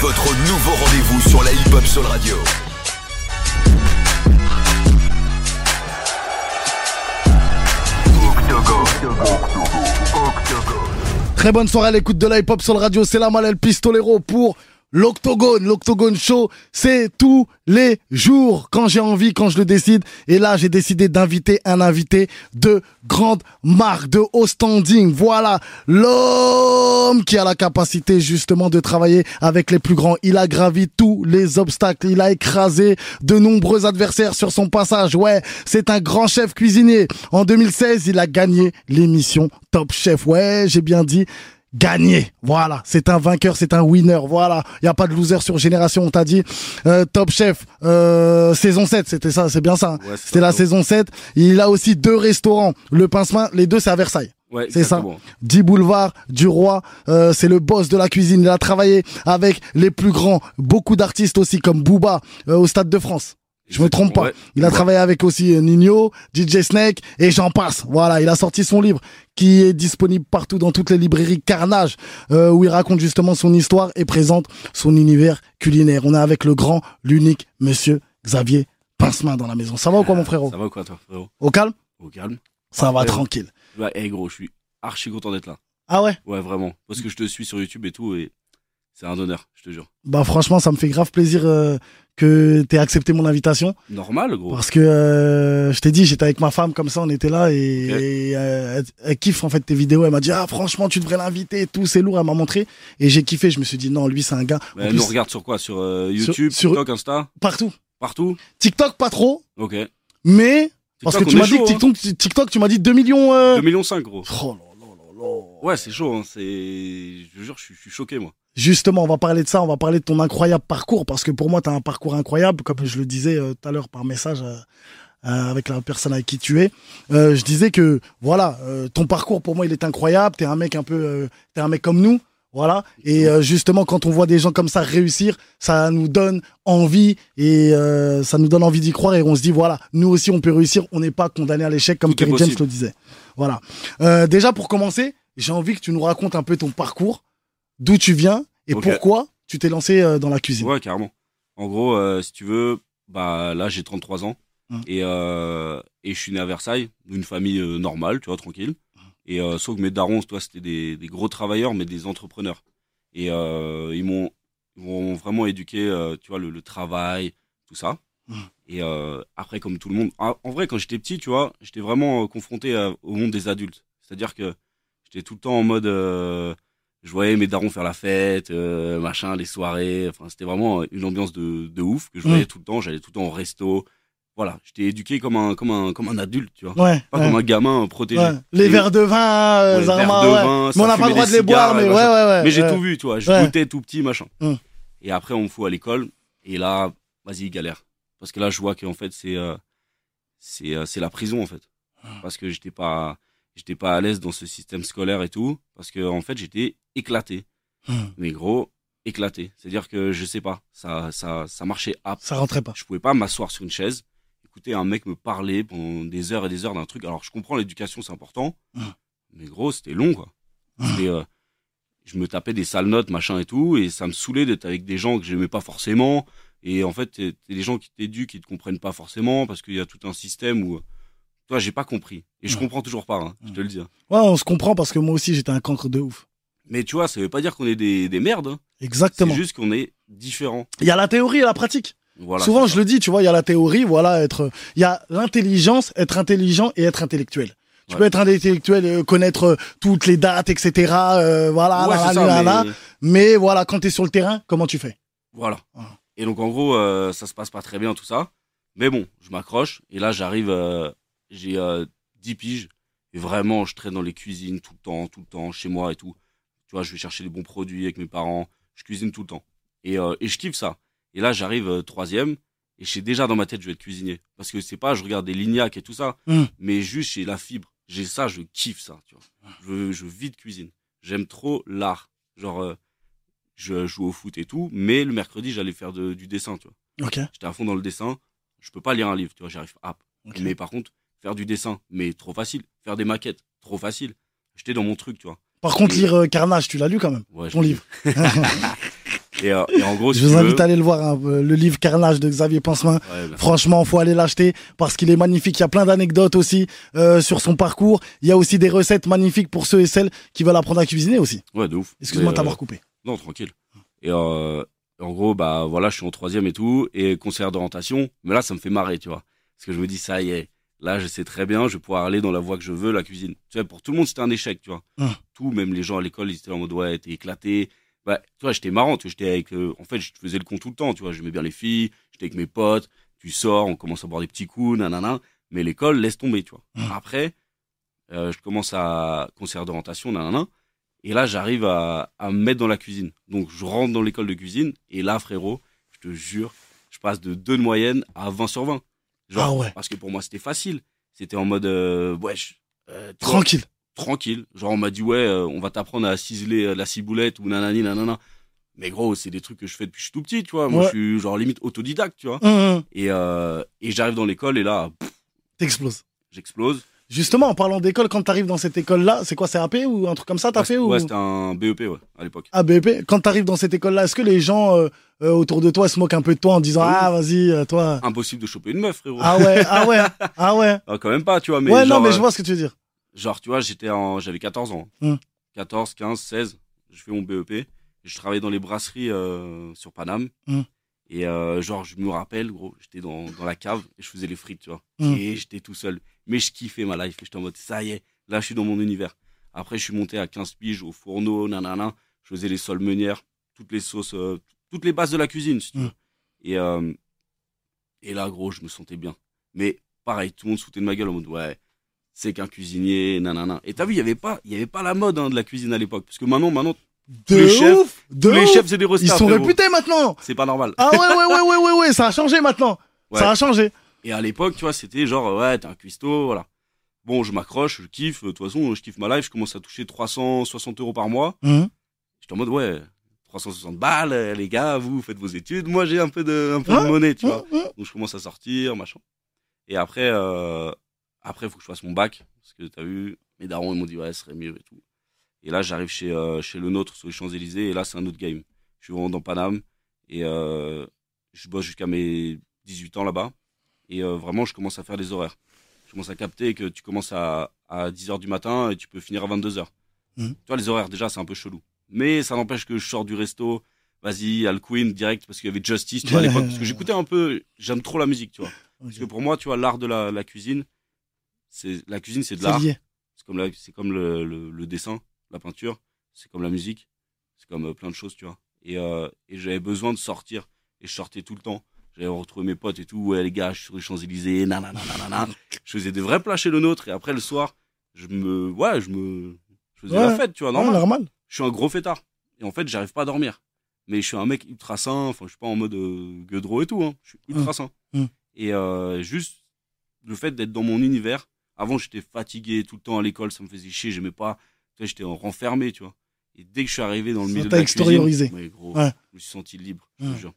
Votre nouveau rendez-vous sur la hip-hop Soul Radio. Très bonne soirée à l'écoute de la hip-hop sur le radio. C'est la Malel Pistolero pour l'Octogone. L'Octogone Show, c'est tous les jours quand j'ai envie, quand je le décide. Et là, j'ai décidé d'inviter un invité de grande marque, de haut standing. Voilà, l'homme qui a la capacité justement de travailler avec les plus grands. Il a gravi tous les obstacles. Il a écrasé de nombreux adversaires sur son passage. Ouais, c'est un grand chef cuisinier. En 2016, il a gagné l'émission Top Chef. Ouais, j'ai bien dit gagné. Voilà, c'est un vainqueur, c'est un winner. Voilà, il y a pas de loser sur Génération, on t'a dit. Euh, Top Chef, euh, saison 7, c'était ça, c'est bien ça. hein. Ouais, c'était la saison 7. Il a aussi deux restaurants. Le Pincement, les deux c'est à Versailles. Ouais, C'est ça. exactement. 10 boulevard du roi, euh, c'est le boss de la cuisine. Il a travaillé avec les plus grands, beaucoup d'artistes aussi comme Booba euh, au Stade de France. Je me trompe pas. Ouais. Il a Ouais. travaillé avec aussi euh, Nino, DJ Snake et j'en passe. Voilà, il a sorti son livre qui est disponible partout dans toutes les librairies Carnage euh, où il raconte justement son histoire et présente son univers culinaire. On est avec le grand, l'unique monsieur Xavier Pincemin dans la maison. Ça va ou quoi mon frérot? Ça va ou quoi, toi, frérot? Au calme? Au calme. Ça va tranquille. Ouais, hey, gros, je suis archi content d'être là. Ah ouais? Ouais, vraiment. Parce que je te suis sur YouTube et tout, et c'est un honneur, je te jure. Bah franchement, ça me fait grave plaisir euh, que t'aies accepté mon invitation. Normal, gros. Parce que euh, je t'ai dit, j'étais avec ma femme comme ça, on était là et, euh, elle, elle kiffe en fait tes vidéos. Elle m'a dit ah franchement tu devrais l'inviter et tout, c'est lourd. Elle m'a montré et j'ai kiffé. Je me suis dit non lui c'est un gars. En Mais elle plus, nous regarde sur quoi? Sur euh, Sur- YouTube, sur- TikTok, Insta? Partout. Partout? TikTok pas trop, Ok. mais parce que tu m'as dit que hein. TikTok, tu m'as dit 2 millions. Euh... 2 millions 5, gros. Oh. Ouais, c'est chaud, hein. c'est... Je te jure, je suis, je suis choqué, moi. Justement, on va parler de ça, on va parler de ton incroyable parcours, parce que pour moi, tu as un parcours incroyable, comme je le disais euh, tout à l'heure par message euh, euh, avec la personne avec qui tu es. Euh, je disais que, voilà, euh, ton parcours, pour moi, il est incroyable, tu es un mec un peu, euh, t'es un mec comme nous, voilà. Et euh, justement, quand on voit des gens comme ça réussir, ça nous donne envie, et euh, ça nous donne envie d'y croire, et on se dit, voilà, nous aussi, on peut réussir, on n'est pas condamné à l'échec, comme Kerry James le disait. Voilà. Euh, déjà, pour commencer, j'ai envie que tu nous racontes un peu ton parcours, d'où tu viens, et pourquoi tu t'es lancé dans la cuisine. Ouais, carrément. En gros, si tu veux, bah là, j'ai 33 ans. Hum. Et, et je suis né à Versailles, d'une famille normale, tu vois, tranquille. Et euh, sauf que mes darons, toi, c'était des, des gros travailleurs, mais des entrepreneurs. Et euh, ils m'ont vraiment éduqué, euh, tu vois, le, le travail, tout ça. Hum. Et après, comme tout le monde, en, en vrai, quand j'étais petit, tu vois, j'étais vraiment confronté à- au monde des adultes. C'est-à-dire que j'étais tout le temps en mode, je voyais mes darons faire la fête, machin, les soirées. Enfin, c'était vraiment une ambiance de, de ouf que je voyais Mm. tout le temps. J'allais tout le temps au resto. Voilà, j'étais éduqué comme un, comme un, comme un adulte, tu vois. Ouais. Pas ouais, comme un gamin protégé. ouais. Les verres de vin, euh, Zarma, verre de vin, mais ça on n'a pas le droit de les boire, mais ouais, ouais, ouais. Mais j'ai tout vu, tu vois. Je goûtais tout petit, machin. Mm. Et après, on me fout à l'école. Et là, vas-y, galère. Parce que là, je vois qu'en fait, c'est euh, c'est euh, c'est la prison, en fait. Ah. Parce que j'étais pas j'étais pas à l'aise dans ce système scolaire et tout. Parce que en fait, j'étais éclaté. Mm. Mais gros, éclaté. C'est-à-dire que je sais pas, ça ça ça marchait à Ça rentrait pas. je pouvais pas m'asseoir sur une chaise, écouter un mec me parler pendant des heures et des heures d'un truc. Alors je comprends l'éducation, c'est important, Mm. mais gros, c'était long quoi. C'était, euh, je me tapais des sales notes, machin et tout, et ça me saoulait d'être avec des gens que j'aimais pas forcément. Et en fait, t'es des gens qui t'éduquent, qui te comprennent pas forcément, parce qu'il y a tout un système où, toi, j'ai pas compris. Et je Mm. comprends toujours pas, hein, je te le dis. hein. Ouais, on se comprend parce que moi aussi, j'étais un cancre de ouf. Mais tu vois, ça veut pas dire qu'on est des, des merdes. hein. C'est Exactement. juste qu'on est différents. Il y a la théorie et la pratique. Voilà. Souvent, je le dis, tu vois, il y a la théorie, voilà, être, il y a l'intelligence, être intelligent et être intellectuel. Tu Ouais. peux être intellectuel, euh, connaître euh, toutes les dates, etc. euh, voilà, Ouais, là, c'est là, là, ça, là. mais- mais voilà, quand t'es sur le terrain, comment tu fais? Voilà. Ah. Et donc en gros, euh, ça se passe pas très bien tout ça. Mais bon, je m'accroche. Et là, j'arrive, euh, j'ai euh, 10 piges. Et vraiment, je traîne dans les cuisines tout le temps, tout le temps, chez moi et tout. Tu vois, je vais chercher les bons produits avec mes parents. Je cuisine tout le temps. Et, et je kiffe ça. Et là, j'arrive euh, troisième. Et je sais déjà dans ma tête, je vais être cuisinier. Parce que c'est pas, je regarde des lignacs et tout ça. Mm. Mais juste, j'ai la fibre. J'ai ça, je kiffe ça, tu vois. Je, je vis de cuisine. J'aime trop l'art. Genre, euh, je joue au foot et tout, mais le mercredi, j'allais faire de- du dessin, tu vois. Ok. J'étais à fond dans le dessin. Je peux pas lire un livre, tu vois, j'arrive pas. ok. Mais par contre, faire du dessin, mais trop facile. Faire des maquettes, trop facile. J'étais dans mon truc, tu vois. Par contre, Et- lire euh, Carnage, tu l'as lu quand même, Ouais, ton livre. Et, euh, et en gros, si Je vous veux- invite à aller le voir, hein, le livre Carnage de Xavier Pincemin. Ouais, bah, Franchement, faut aller l'acheter parce qu'il est magnifique. Il y a plein d'anecdotes aussi euh, sur son parcours. Il y a aussi des recettes magnifiques pour ceux et celles qui veulent apprendre à cuisiner aussi. ouais, de ouf. Excuse-moi de t'avoir coupé. Non, tranquille. Et euh, en gros, bah voilà, je suis en troisième et tout, et conseillère d'orientation. Mais là, ça me fait marrer, tu vois. Parce que je me dis, ça y est, là, je sais très bien, je vais pouvoir aller dans la voie que je veux, la cuisine. Tu vois, pour tout le monde, c'était un échec, tu vois. Hum. Tout, même les gens à l'école, ils étaient en mode, ouais, t'es éclaté. Bah, tu vois, j'étais marrant, tu vois, j'étais avec, euh, en fait, je faisais le con tout le temps, tu vois, j'aimais bien les filles, j'étais avec mes potes, tu sors, on commence à boire des petits coups, nanana. Mais l'école, laisse tomber, tu vois. Hum. Après, euh, je commence à conseillère d'orientation, nanana. Et là, j'arrive à, à me mettre dans la cuisine. Donc, je rentre dans l'école de cuisine. Et là, frérot, je te jure, je passe de 2 de moyenne à 20 sur 20. Genre, Ah ouais. Parce que pour moi, c'était facile. C'était en mode, euh, wesh, euh, tu vois, Tranquille. Genre, on m'a dit, ouais, euh, on va t'apprendre à ciseler euh, la ciboulette ou nanani, nanana. Mais gros, c'est des trucs que je fais depuis que je suis tout petit, tu vois. Moi, Ouais. je suis genre limite autodidacte, tu vois. Hum, hum. Et, euh, et j'arrive dans l'école et là, T'exploses. j'explose. Justement, en parlant d'école, quand t'arrives dans cette école-là, c'est quoi, c'est AP ou un truc comme ça, t'as Ouais, fait ou Ouais, c'était un BEP, ouais, à l'époque. Ah, BEP. Quand t'arrives dans cette école-là, est-ce que les gens euh, euh, autour de toi se moquent un peu de toi en disant Oui. Ah, vas-y, toi. Impossible de choper une meuf, frérot. Ah ouais, ah ouais, ah ouais. Ah, quand même pas, tu vois. Mais ouais, genre, non, mais je vois ce que tu veux dire. Genre, tu vois, j'étais en, j'avais 14 ans. Hmm. 14, 15, 16. Je fais mon BEP. Je travaillais dans les brasseries euh, sur Paname. Hmm. Et euh, genre, je me rappelle, gros, j'étais dans, dans la cave et je faisais les frites, tu vois. Hmm. Et j'étais tout seul. Mais je kiffais ma life. J'étais en mode, ça y est, là, je suis dans mon univers. Après, je suis monté à 15 piges au fourneau, nanana. Je faisais les sols meunières, toutes les sauces, euh, toutes les bases de la cuisine, si tu veux. Hmm. Et, euh, et là, gros, je me sentais bien. Mais pareil, tout le monde se foutait de ma gueule en mode, ouais, c'est qu'un cuisinier, nanana. Et t'as vu, il y avait pas, il y avait pas la mode hein, de la cuisine à l'époque. Parce que maintenant, maintenant, De les chefs- ouf, de les ouf. chefs, c'est des Ils restas, sont frérot. réputés maintenant. C'est pas normal. Ah ouais, ouais, ouais, ouais, ouais, ouais, ça a changé maintenant. Ouais. Ça a changé. Et à l'époque, tu vois, c'était genre, ouais, t'es un cuistot, voilà. Bon, je m'accroche, je kiffe. De toute façon, je kiffe ma life. Je commence à toucher 360 euros par mois. Mhm. J'étais en mode, ouais, 360 balles, euh, les gars, vous faites vos études. Moi, j'ai un peu de, un peu de monnaie, tu vois. Mhm, mhm. Donc, je commence à sortir, machin. Et après, euh, après, faut que je fasse mon bac. Parce que t'as vu, mes darons, ils m'ont dit, ouais, ce serait mieux et tout. Et là, j'arrive chez, euh, chez le nôtre, sur les Champs-Élysées. Et là, c'est un autre game. Je suis vraiment dans Paname. Et euh, je bosse jusqu'à mes 18 ans là-bas. Et euh, vraiment, je commence à faire des horaires. Je commence à capter que tu commences à, à 10h du matin et tu peux finir à 22h. Mhm. Tu vois, les horaires, déjà, c'est un peu chelou. Mais ça n'empêche que je sors du resto. Vas-y, Al Queen direct parce qu'il y avait Justice, tu vois, à l'époque. Parce que j'écoutais un peu, j'aime trop la musique, tu vois. Parce que pour moi, tu vois, l'art de la, la cuisine, c'est la cuisine, c'est de l'art. C'est comme, la, c'est comme le, le, le dessin, la peinture, c'est comme la musique, c'est comme euh, plein de choses, tu vois. Et, euh, et j'avais besoin de sortir, et je sortais tout le temps. J'avais retrouvé mes potes et tout, ouais les gars, je suis sur les Champs-Élysées, nanana, nanana. Je faisais des vrais plats chez le nôtre, et après le soir, je me, ouais, je me, je faisais Ouais. la fête, tu vois, Ouais, normal. normal. Je suis un gros fêtard. Et en fait, j'arrive pas à dormir. Mais je suis un mec ultra sain. Enfin, je suis pas en mode euh, gueudreau et tout. Hein. Je suis ultra sain. Hum. Et euh, juste le fait d'être dans mon univers. Avant, j'étais fatigué tout le temps à l'école. Ça me faisait chier. J'aimais pas. J'étais en- renfermé, tu vois. Et dès que je suis arrivé dans le milieu de t'a la extériorisé. cuisine, mais gros, Ouais. je me suis senti libre, je te jure.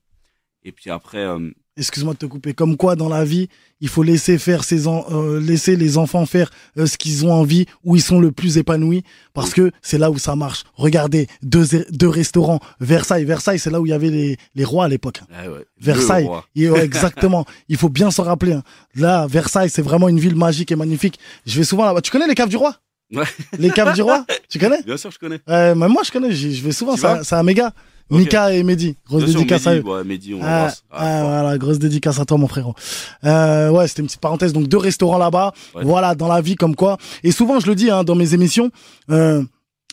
Et puis après, euh, Excuse-moi de te couper. Comme quoi, dans la vie, il faut laisser faire ses en- euh, laisser les enfants faire euh, ce qu'ils ont envie, où ils sont le plus épanouis, parce que c'est là où ça marche. Regardez, deux, deux restaurants, Versailles. Versailles, c'est là où il y avait les, les rois à l'époque. ouais, Versailles. Et, ouais, exactement. Il faut bien s'en rappeler. hein. Là, Versailles, c'est vraiment une ville magique et magnifique. Je vais souvent là-bas. Tu connais les caves du roi? Ouais. Les caves du roi? Tu connais? Bien sûr, je connais. euh, même Moi, je connais. Je vais souvent. C'est un méga. Mika et Mehdi. Grosse Bien sûr, dédicace à eux. Ouais, Mehdi, on Ah. Ah, ah, voilà, grosse dédicace à toi, mon frérot. Euh, ouais, c'était une petite parenthèse. Donc, deux restaurants là-bas. Ouais. Voilà, dans la vie, comme quoi. Et souvent, je le dis hein, dans mes émissions. Euh,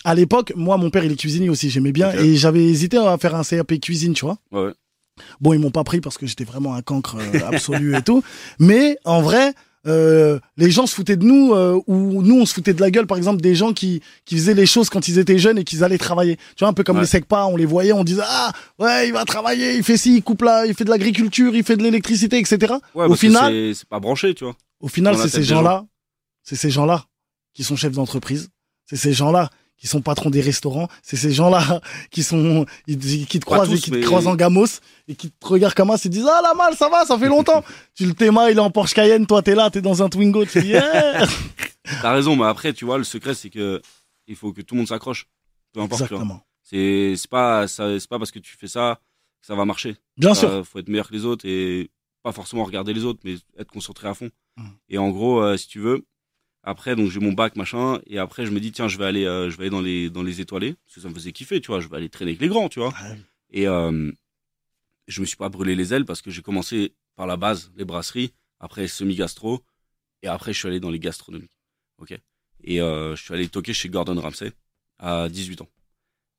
à l'époque, moi, mon père, il est cuisinier aussi. J'aimais bien. Et j'avais hésité à faire un CAP cuisine, tu vois. Ouais, ouais. Bon, ils m'ont pas pris parce que j'étais vraiment un cancre euh, absolu et tout. Mais en vrai, euh, les gens se foutaient de nous euh, ou nous on se foutait de la gueule par exemple des gens qui qui faisaient les choses quand ils étaient jeunes et qu'ils allaient travailler tu vois un peu comme Ouais. les secpas on les voyait on disait ah ouais il va travailler il fait ci il coupe là il fait de l'agriculture il fait de l'électricité etc Ouais, au final c'est- pas branché, tu vois. au final c'est ces gens là c'est ces gens là qui sont chefs d'entreprise c'est ces gens là qui sont patrons des restaurants, c'est ces gens-là qui sont, qui te croisent et qui te croisent en gamos et qui te regardent comme ça, ils disent ah la malle ça va, ça fait longtemps. tu le Théma, il est en Porsche Cayenne, toi t'es là, t'es dans un Twingo, tu dis yeah. T'as raison, mais après, tu vois, le secret, c'est que il faut que tout le monde s'accroche. Peu importe. Exactement. C'est c'est pas ça- c'est pas parce que tu fais ça que ça va marcher. Bien sûr. Euh, faut être meilleur que les autres et pas forcément regarder les autres, mais être concentré à fond. Mm. Et en gros, euh, si tu veux, après, donc j'ai mon bac, machin, et après, je me dis, tiens, je vais aller, euh, je vais aller dans les, dans les étoilés, parce que ça me faisait kiffer, tu vois, je vais aller traîner avec les grands, tu vois. Ouais. Et euh, je me suis pas brûlé les ailes parce que j'ai commencé par la base, les brasseries, après semi-gastro, et après, je suis allé dans les gastronomiques. Ok. Et euh, je suis allé toquer chez Gordon Ramsay à 18 ans.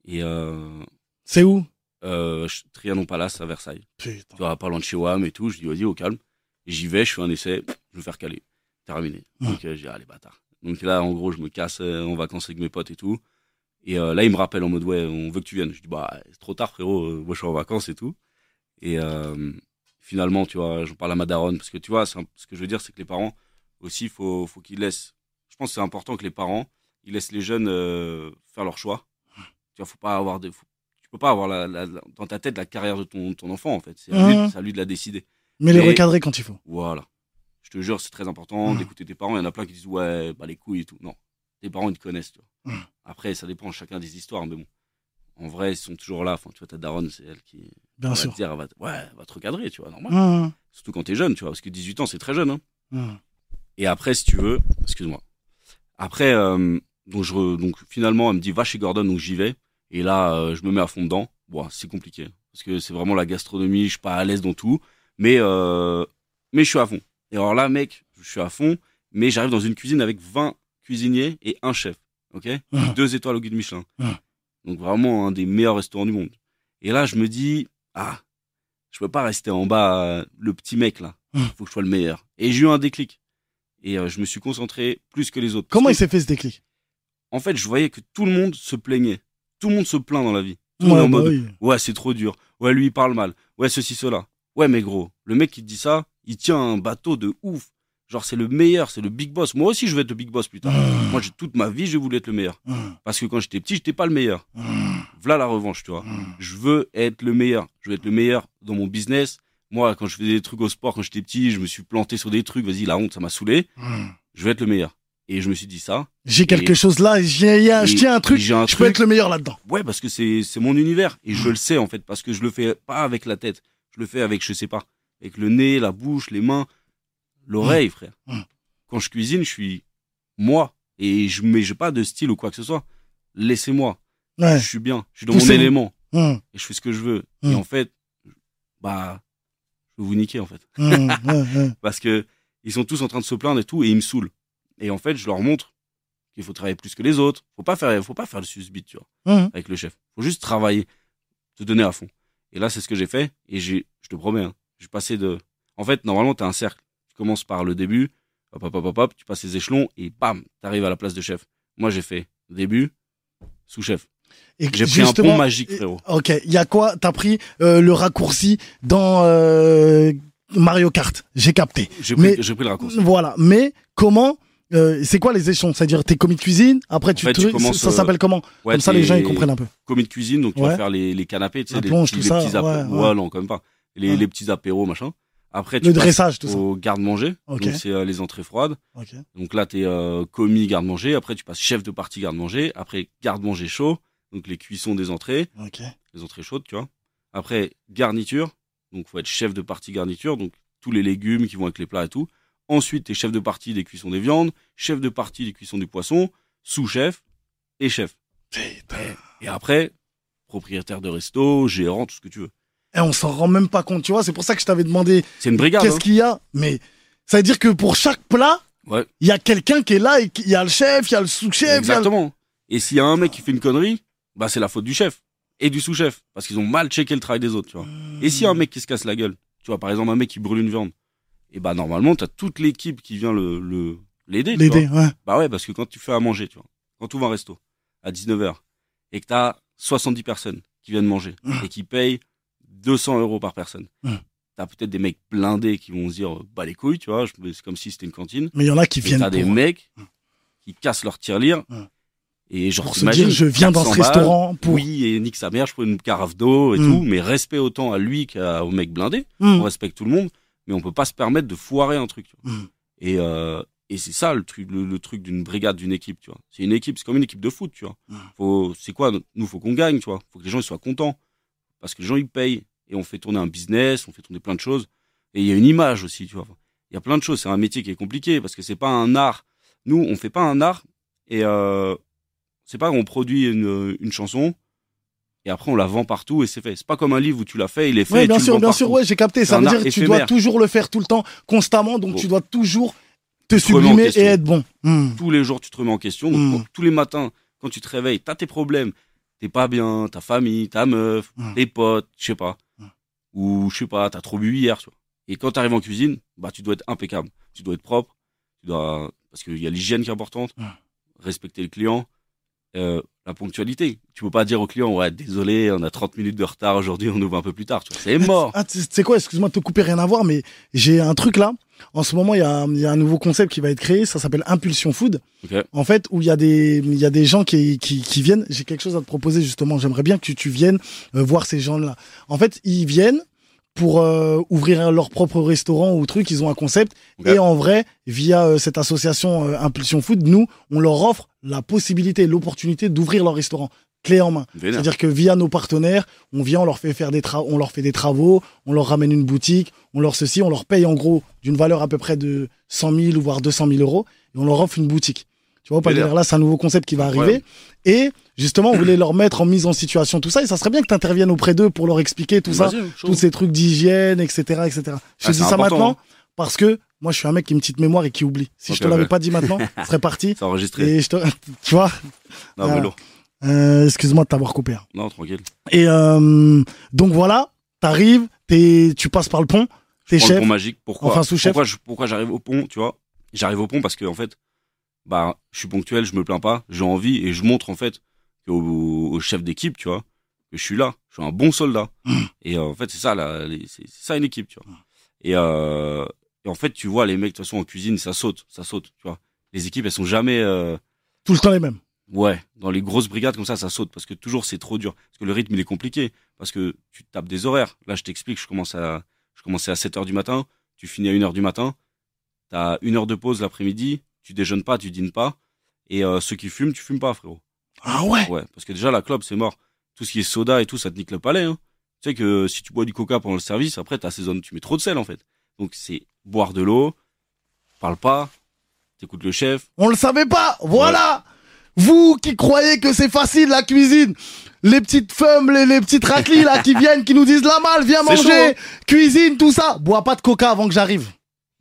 Et euh, C'est où? euh, Trianon Palace à Versailles Putain. tu vois, loin de chez WAM et tout. Je dis, vas-y, au calme. J'y vais, je fais un essai, je vais faire caler. Terminé. Ouais. Donc, euh, j'ai dit, allez, bâtard. Donc là, en gros, je me casse euh, en vacances avec mes potes et tout. Et euh, là, il me rappelle en mode, ouais, on veut que tu viennes. Je dis, bah, c'est trop tard, frérot. moi, je suis en vacances et tout. Et euh, finalement, tu vois, j'en parle à ma daronne. Parce que, tu vois, un- ce que je veux dire, c'est que les parents, aussi, faut, faut qu'ils laissent. Je pense que c'est important que les parents, ils laissent les jeunes faire leur choix. Tu vois, faut pas avoir de. faut- tu peux pas avoir la, la- la- dans ta tête la carrière de ton, ton enfant, en fait. C'est à, lui- à lui de la décider. Mais les recadrer quand il faut. Voilà. Je te jure, c'est très important Mhm. d'écouter tes parents. Il y en a plein qui disent ouais, bah les couilles et tout. Non, tes parents ils te connaissent, tu vois. Mhm. Après, ça dépend, chacun des histoires, mais bon. En vrai, ils sont toujours là. Enfin, tu vois, ta daronne, c'est elle qui Bien va sûr. te dire, elle va te- ouais, elle va te recadrer, tu vois, normal. Hum, Surtout quand t'es jeune, tu vois, parce que 18 ans, c'est très jeune. Hein. Et après, si tu veux, excuse-moi. Après, euh, donc, je, re- donc finalement, elle me dit va chez Gordon, donc j'y vais. Et là, euh, je me mets à fond dedans. Bon, c'est compliqué parce que c'est vraiment la gastronomie. Je suis pas à l'aise dans tout, mais euh, mais je suis à fond. Et alors là, mec, je suis à fond, mais j'arrive dans une cuisine avec 20 cuisiniers et un chef, ok, Mhm. deux étoiles au guide Michelin. Mhm. Donc vraiment un des meilleurs restaurants du monde. Et là, je me dis ah, je peux pas rester en bas, euh, le petit mec là. Mhm. Faut que je sois le meilleur. Et j'ai eu un déclic. Et euh, je me suis concentré plus que les autres. Comment il s'est fait ce déclic? En fait, je voyais que tout le monde se plaignait. Tout le monde se plaint dans la vie. Tout le Ouais, monde est en bah mode oui. Ouais, c'est trop dur. Ouais, lui, il parle mal. Ouais, ceci, cela. Ouais, mais gros, le mec qui te dit ça, il tient un bateau de ouf. Genre, c'est le meilleur, c'est le big boss. Moi aussi, je veux être le big boss plus tard. Hum, Moi, toute ma vie, j'ai voulu être le meilleur. hum, Parce que quand j'étais petit, j'étais pas le meilleur. hum, Voilà la revanche, tu vois. Je veux être le meilleur. Je veux être le meilleur dans mon business. Moi, quand je faisais des trucs au sport, quand j'étais petit, je me suis planté sur des trucs. Vas-y, la honte, ça m'a saoulé. Je veux être le meilleur. Et je me suis dit ça. J'ai quelque chose là, j'ai- je tiens un truc, un je peux être le meilleur là-dedans. Ouais, parce que c'est c'est mon univers et je le sais en fait parce que je le fais pas avec la tête, je le fais avec je sais pas, avec le nez, la bouche, les mains, l'oreille, frère. Mm. Quand je cuisine, je suis moi et je mets j'ai pas de style ou quoi que ce soit. Laissez-moi, Ouais. je suis bien, je suis dans mon élément Hum, et je fais ce que je veux. Mm. Et en fait, bah je vais vous niquer en fait parce que ils sont tous en train de se plaindre et tout et ils me saoulent. Et en fait, je leur montre qu'il faut travailler plus que les autres. Faut pas faire faut pas faire le susbit, tu vois avec le chef. Faut juste travailler, te donner à fond. Et là, c'est ce que j'ai fait. Et j'ai, je te promets, hein, j'ai passé de. En fait, normalement, t'as un cercle. Tu commences par le début, hop, hop, hop, hop, hop, tu passes les échelons et bam, t'arrives à la place de chef. Moi, j'ai fait début, sous-chef. Et J'ai pris un pont magique, frérot. Ok, il y a quoi? T'as pris euh, le raccourci dans euh, Mario Kart. J'ai capté. J'ai pris, pris le raccourci. Voilà. Mais comment euh, C'est quoi les échelons? C'est-à-dire t'es commis de cuisine. Après tu fait, tu commences, ça euh, s'appelle comment? Ouais, Comme ça les gens ils comprennent un peu. Commis de cuisine, donc tu Ouais. vas faire les, les canapés, tu sais, les, plonge, petits, tout les ça, petits ouais. Ouais, non, quand même pas. Les, Ouais. les petits apéros, machin. Après, tu Le dressage, tout ça. au garde-manger. Ok. Donc, c'est euh, les entrées froides. Ok. Donc là, tu es commis garde-manger. Après, tu passes chef de partie garde-manger. Après, garde-manger chaud. Donc les cuissons des entrées, Ok. les entrées chaudes, tu vois. Après, garniture. Donc faut être chef de partie garniture. Donc tous les légumes qui vont avec les plats et tout. Ensuite, tu es chef de partie des cuissons des viandes, chef de partie des cuissons du poisson, sous-chef et chef. Et après, propriétaire de resto, gérant, tout ce que tu veux. Et on s'en rend même pas compte, tu vois. C'est pour ça que je t'avais demandé C'est une brigade. qu'est-ce hein. qu'il y a. Mais ça veut dire que pour chaque plat, Ouais. il y a quelqu'un qui est là et il y a le chef, il y a le sous-chef. le- Exactement. Et s'il y a un mec qui fait une connerie, bah c'est la faute du chef et du sous-chef parce qu'ils ont mal checké le travail des autres, tu vois. Et s'il y a un mec qui se casse la gueule, tu vois, par exemple un mec qui brûle une viande, et bah normalement t'as toute l'équipe qui vient le le- l'aider. L'aider, ouais. Bah ouais, parce que quand tu fais à manger, tu vois, quand tu ouvres un resto à 19h et que t'as 70 personnes qui viennent manger et qui payent 200 euros par personne, Mm. t'as peut-être des mecs blindés qui vont se dire bah les couilles, tu vois, c'est comme si c'était une cantine. Mais il y en a qui viennent t'as des mecs qui cassent leur tirelire Mm. et genre pour se dire je viens dans ce 400 balles, restaurant pour. oui et nique sa mère je prends une carafe d'eau et Mm. tout mais respect autant à lui qu'au mec blindé on respecte tout le monde mais on peut pas se permettre de foirer un truc tu vois. Et euh, et c'est ça le truc le, le truc d'une brigade d'une équipe tu vois c'est une équipe c'est comme une équipe de foot tu vois faut c'est quoi nous faut qu'on gagne tu vois faut que les gens ils soient contents parce que les gens ils payent et on fait tourner un business, on fait tourner plein de choses. Et il y a une image aussi, tu vois. Il y a plein de choses. C'est un métier qui est compliqué parce que c'est pas un art. Nous, on fait pas un art et euh, c'est pas qu'on produit une, une chanson et après on la vend partout et c'est fait. C'est pas comme un livre où tu l'as fait, il est fait. Ouais, et bien tu le sûr, vends bien partout. sûr, ouais, j'ai capté. Ça veut dire que tu dois toujours le faire tout le temps, constamment, donc Bon. tu dois toujours te sublimer et être bon. Hmm. Tous les jours, tu te remets en question. Donc, Mm. quand- tous les matins, quand tu te réveilles, t'as tes problèmes. T'es pas bien, ta famille, ta meuf, Mm. tes potes, je sais pas. Ou je sais pas, t'as trop bu hier, tu vois. Et quand t'arrives en cuisine, bah tu dois être impeccable. Tu dois être propre. Tu dois parce qu'il y a l'hygiène qui est importante. Respecter le client. Euh, la ponctualité. Tu peux pas dire au client, ouais, désolé, on a 30 minutes de retard aujourd'hui, on ouvre un peu plus tard, tu vois. C'est mort. Ah, tu sais quoi, excuse-moi de te couper, rien à voir, mais j'ai un truc là. En ce moment, il y a, il y a un nouveau concept qui va être créé, ça s'appelle Impulsion Food. Ok. En fait, où il y a des, il y a des gens qui, qui, qui viennent. J'ai quelque chose à te proposer justement. J'aimerais bien que tu, tu viennes euh, voir ces gens-là. En fait, ils viennent pour euh, ouvrir leur propre restaurant ou truc. Ils ont un concept. Ok. Et en vrai, via euh, cette association euh, Impulsion Food, nous, on leur offre la possibilité, l'opportunité d'ouvrir leur restaurant clé en main. C'est-à-dire que via nos partenaires, on vient, on leur fait faire des tra- on leur fait des travaux, on leur ramène une boutique, on leur ceci, on leur paye en gros d'une valeur à peu près de 100 000 ou voire 200 000 euros, et on leur offre une boutique. Tu vois, pas là, c'est un nouveau concept qui va arriver. Et justement, on voulait leur mettre en mise en situation tout ça, et ça serait bien que tu interviennes auprès d'eux pour leur expliquer tout ça, tous ces trucs d'hygiène, etc., etc. Je te Ah, dis c'est ça maintenant hein. parce que moi, je suis un mec qui a une petite mémoire et qui oublie. Si je te l'avais ouais. pas dit maintenant, ce serait parti. C'est enregistré. Et je te, tu vois, Non, mais. Euh, excuse-moi de t'avoir coupé. hein. Non, tranquille. Et euh, donc voilà, t'arrives, t'es, tu passes par le pont, t'es prends le chef. pont magique. Pourquoi Enfin, sous-chef. Pourquoi je- Pourquoi j'arrive au pont, tu vois? J'arrive au pont parce que en fait, bah, je suis ponctuel, je me plains pas, j'ai envie et je montre en fait au, au chef d'équipe, tu vois, que je suis là, je suis un bon soldat. Mmh. Et euh, en fait, c'est ça, là, les- c'est c'est ça une équipe, tu vois. Et, euh, et en fait, tu vois, les mecs de toute façon en cuisine, ça saute, ça saute, tu vois. Les équipes, elles sont jamais euh, Tout le temps les mêmes. Ouais, dans les grosses brigades comme ça, ça saute parce que toujours c'est trop dur. Parce que le rythme il est compliqué. Parce que tu tapes des horaires. Là, je t'explique, je commence à, je commençais à 7 heures du matin, tu finis à 1 heure du matin, t'as une heure de pause l'après-midi, tu déjeunes pas, tu dînes pas. Et euh, ceux qui fument, tu fumes pas, frérot. Ah ouais? Ouais, parce que déjà la clope c'est mort. Tout ce qui est soda et tout, ça te nique le palais. Hein. Tu sais que si tu bois du coca pendant le service, après t'assaisonnes, tu mets trop de sel en fait. Donc c'est boire de l'eau, parle pas, t'écoutes le chef. On le savait pas. Voilà. Vous qui croyez que c'est facile la cuisine, les petites femmes, les, les petites raclis là qui viennent, qui nous disent la malle, viens manger, chaud, hein. cuisine, tout ça. Bois pas de coca avant que j'arrive.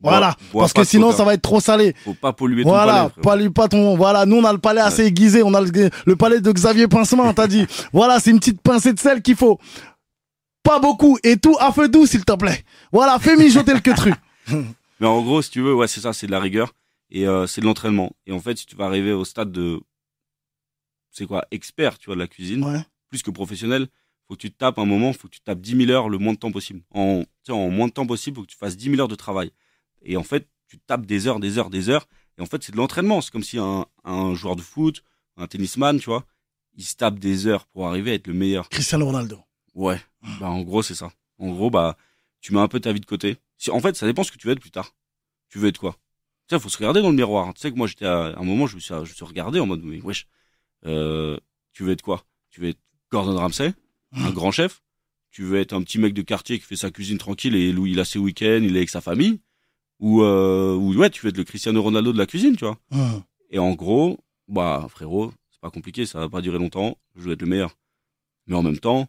Voilà. Bois- Parce que sinon coca. ça va être trop salé. Faut pas polluer ton Voilà, palais. frérot. pas lui, pas ton. Voilà, nous on a le palais assez aiguisé, on a le, le palais de Xavier Pincement, t'as dit. Voilà, c'est une petite pincée de sel qu'il faut. Pas beaucoup et tout à feu doux s'il te plaît. Voilà, fais mijoter le queutru. Mais en gros, si tu veux, ouais, c'est ça, c'est de la rigueur et euh, c'est de l'entraînement. Et en fait, si tu vas arriver au stade de, c'est quoi, expert, tu vois, de la cuisine, Ouais. plus que professionnel, faut que tu te tapes un moment, faut que tu tapes 10 000 heures le moins de temps possible. En, en moins de temps possible, faut que tu fasses 10 000 heures de travail. Et en fait, tu tapes des heures, des heures, des heures. Et en fait, c'est de l'entraînement. C'est comme si un, un joueur de foot, un tennisman, tu vois, il se tape des heures pour arriver à être le meilleur. Cristiano Ronaldo. Ouais. Bah, en gros, c'est ça. En gros, bah, tu mets un peu ta vie de côté. Si, en fait, ça dépend ce que tu veux être plus tard. Tu veux être quoi? Tu sais, faut se regarder dans le miroir. Tu sais que moi, j'étais à, à un moment, je me suis, je me suis regardé en mode, mais wesh, euh, tu veux être quoi? Tu veux être Gordon Ramsay, un grand chef? Tu veux être un petit mec de quartier qui fait sa cuisine tranquille et où il a ses week-ends, il est avec sa famille? Ou, euh, ou ouais, tu veux être le Cristiano Ronaldo de la cuisine, tu vois? Hum. Et en gros, bah, frérot, c'est pas compliqué, ça va pas durer longtemps, je veux être le meilleur. Mais en même temps,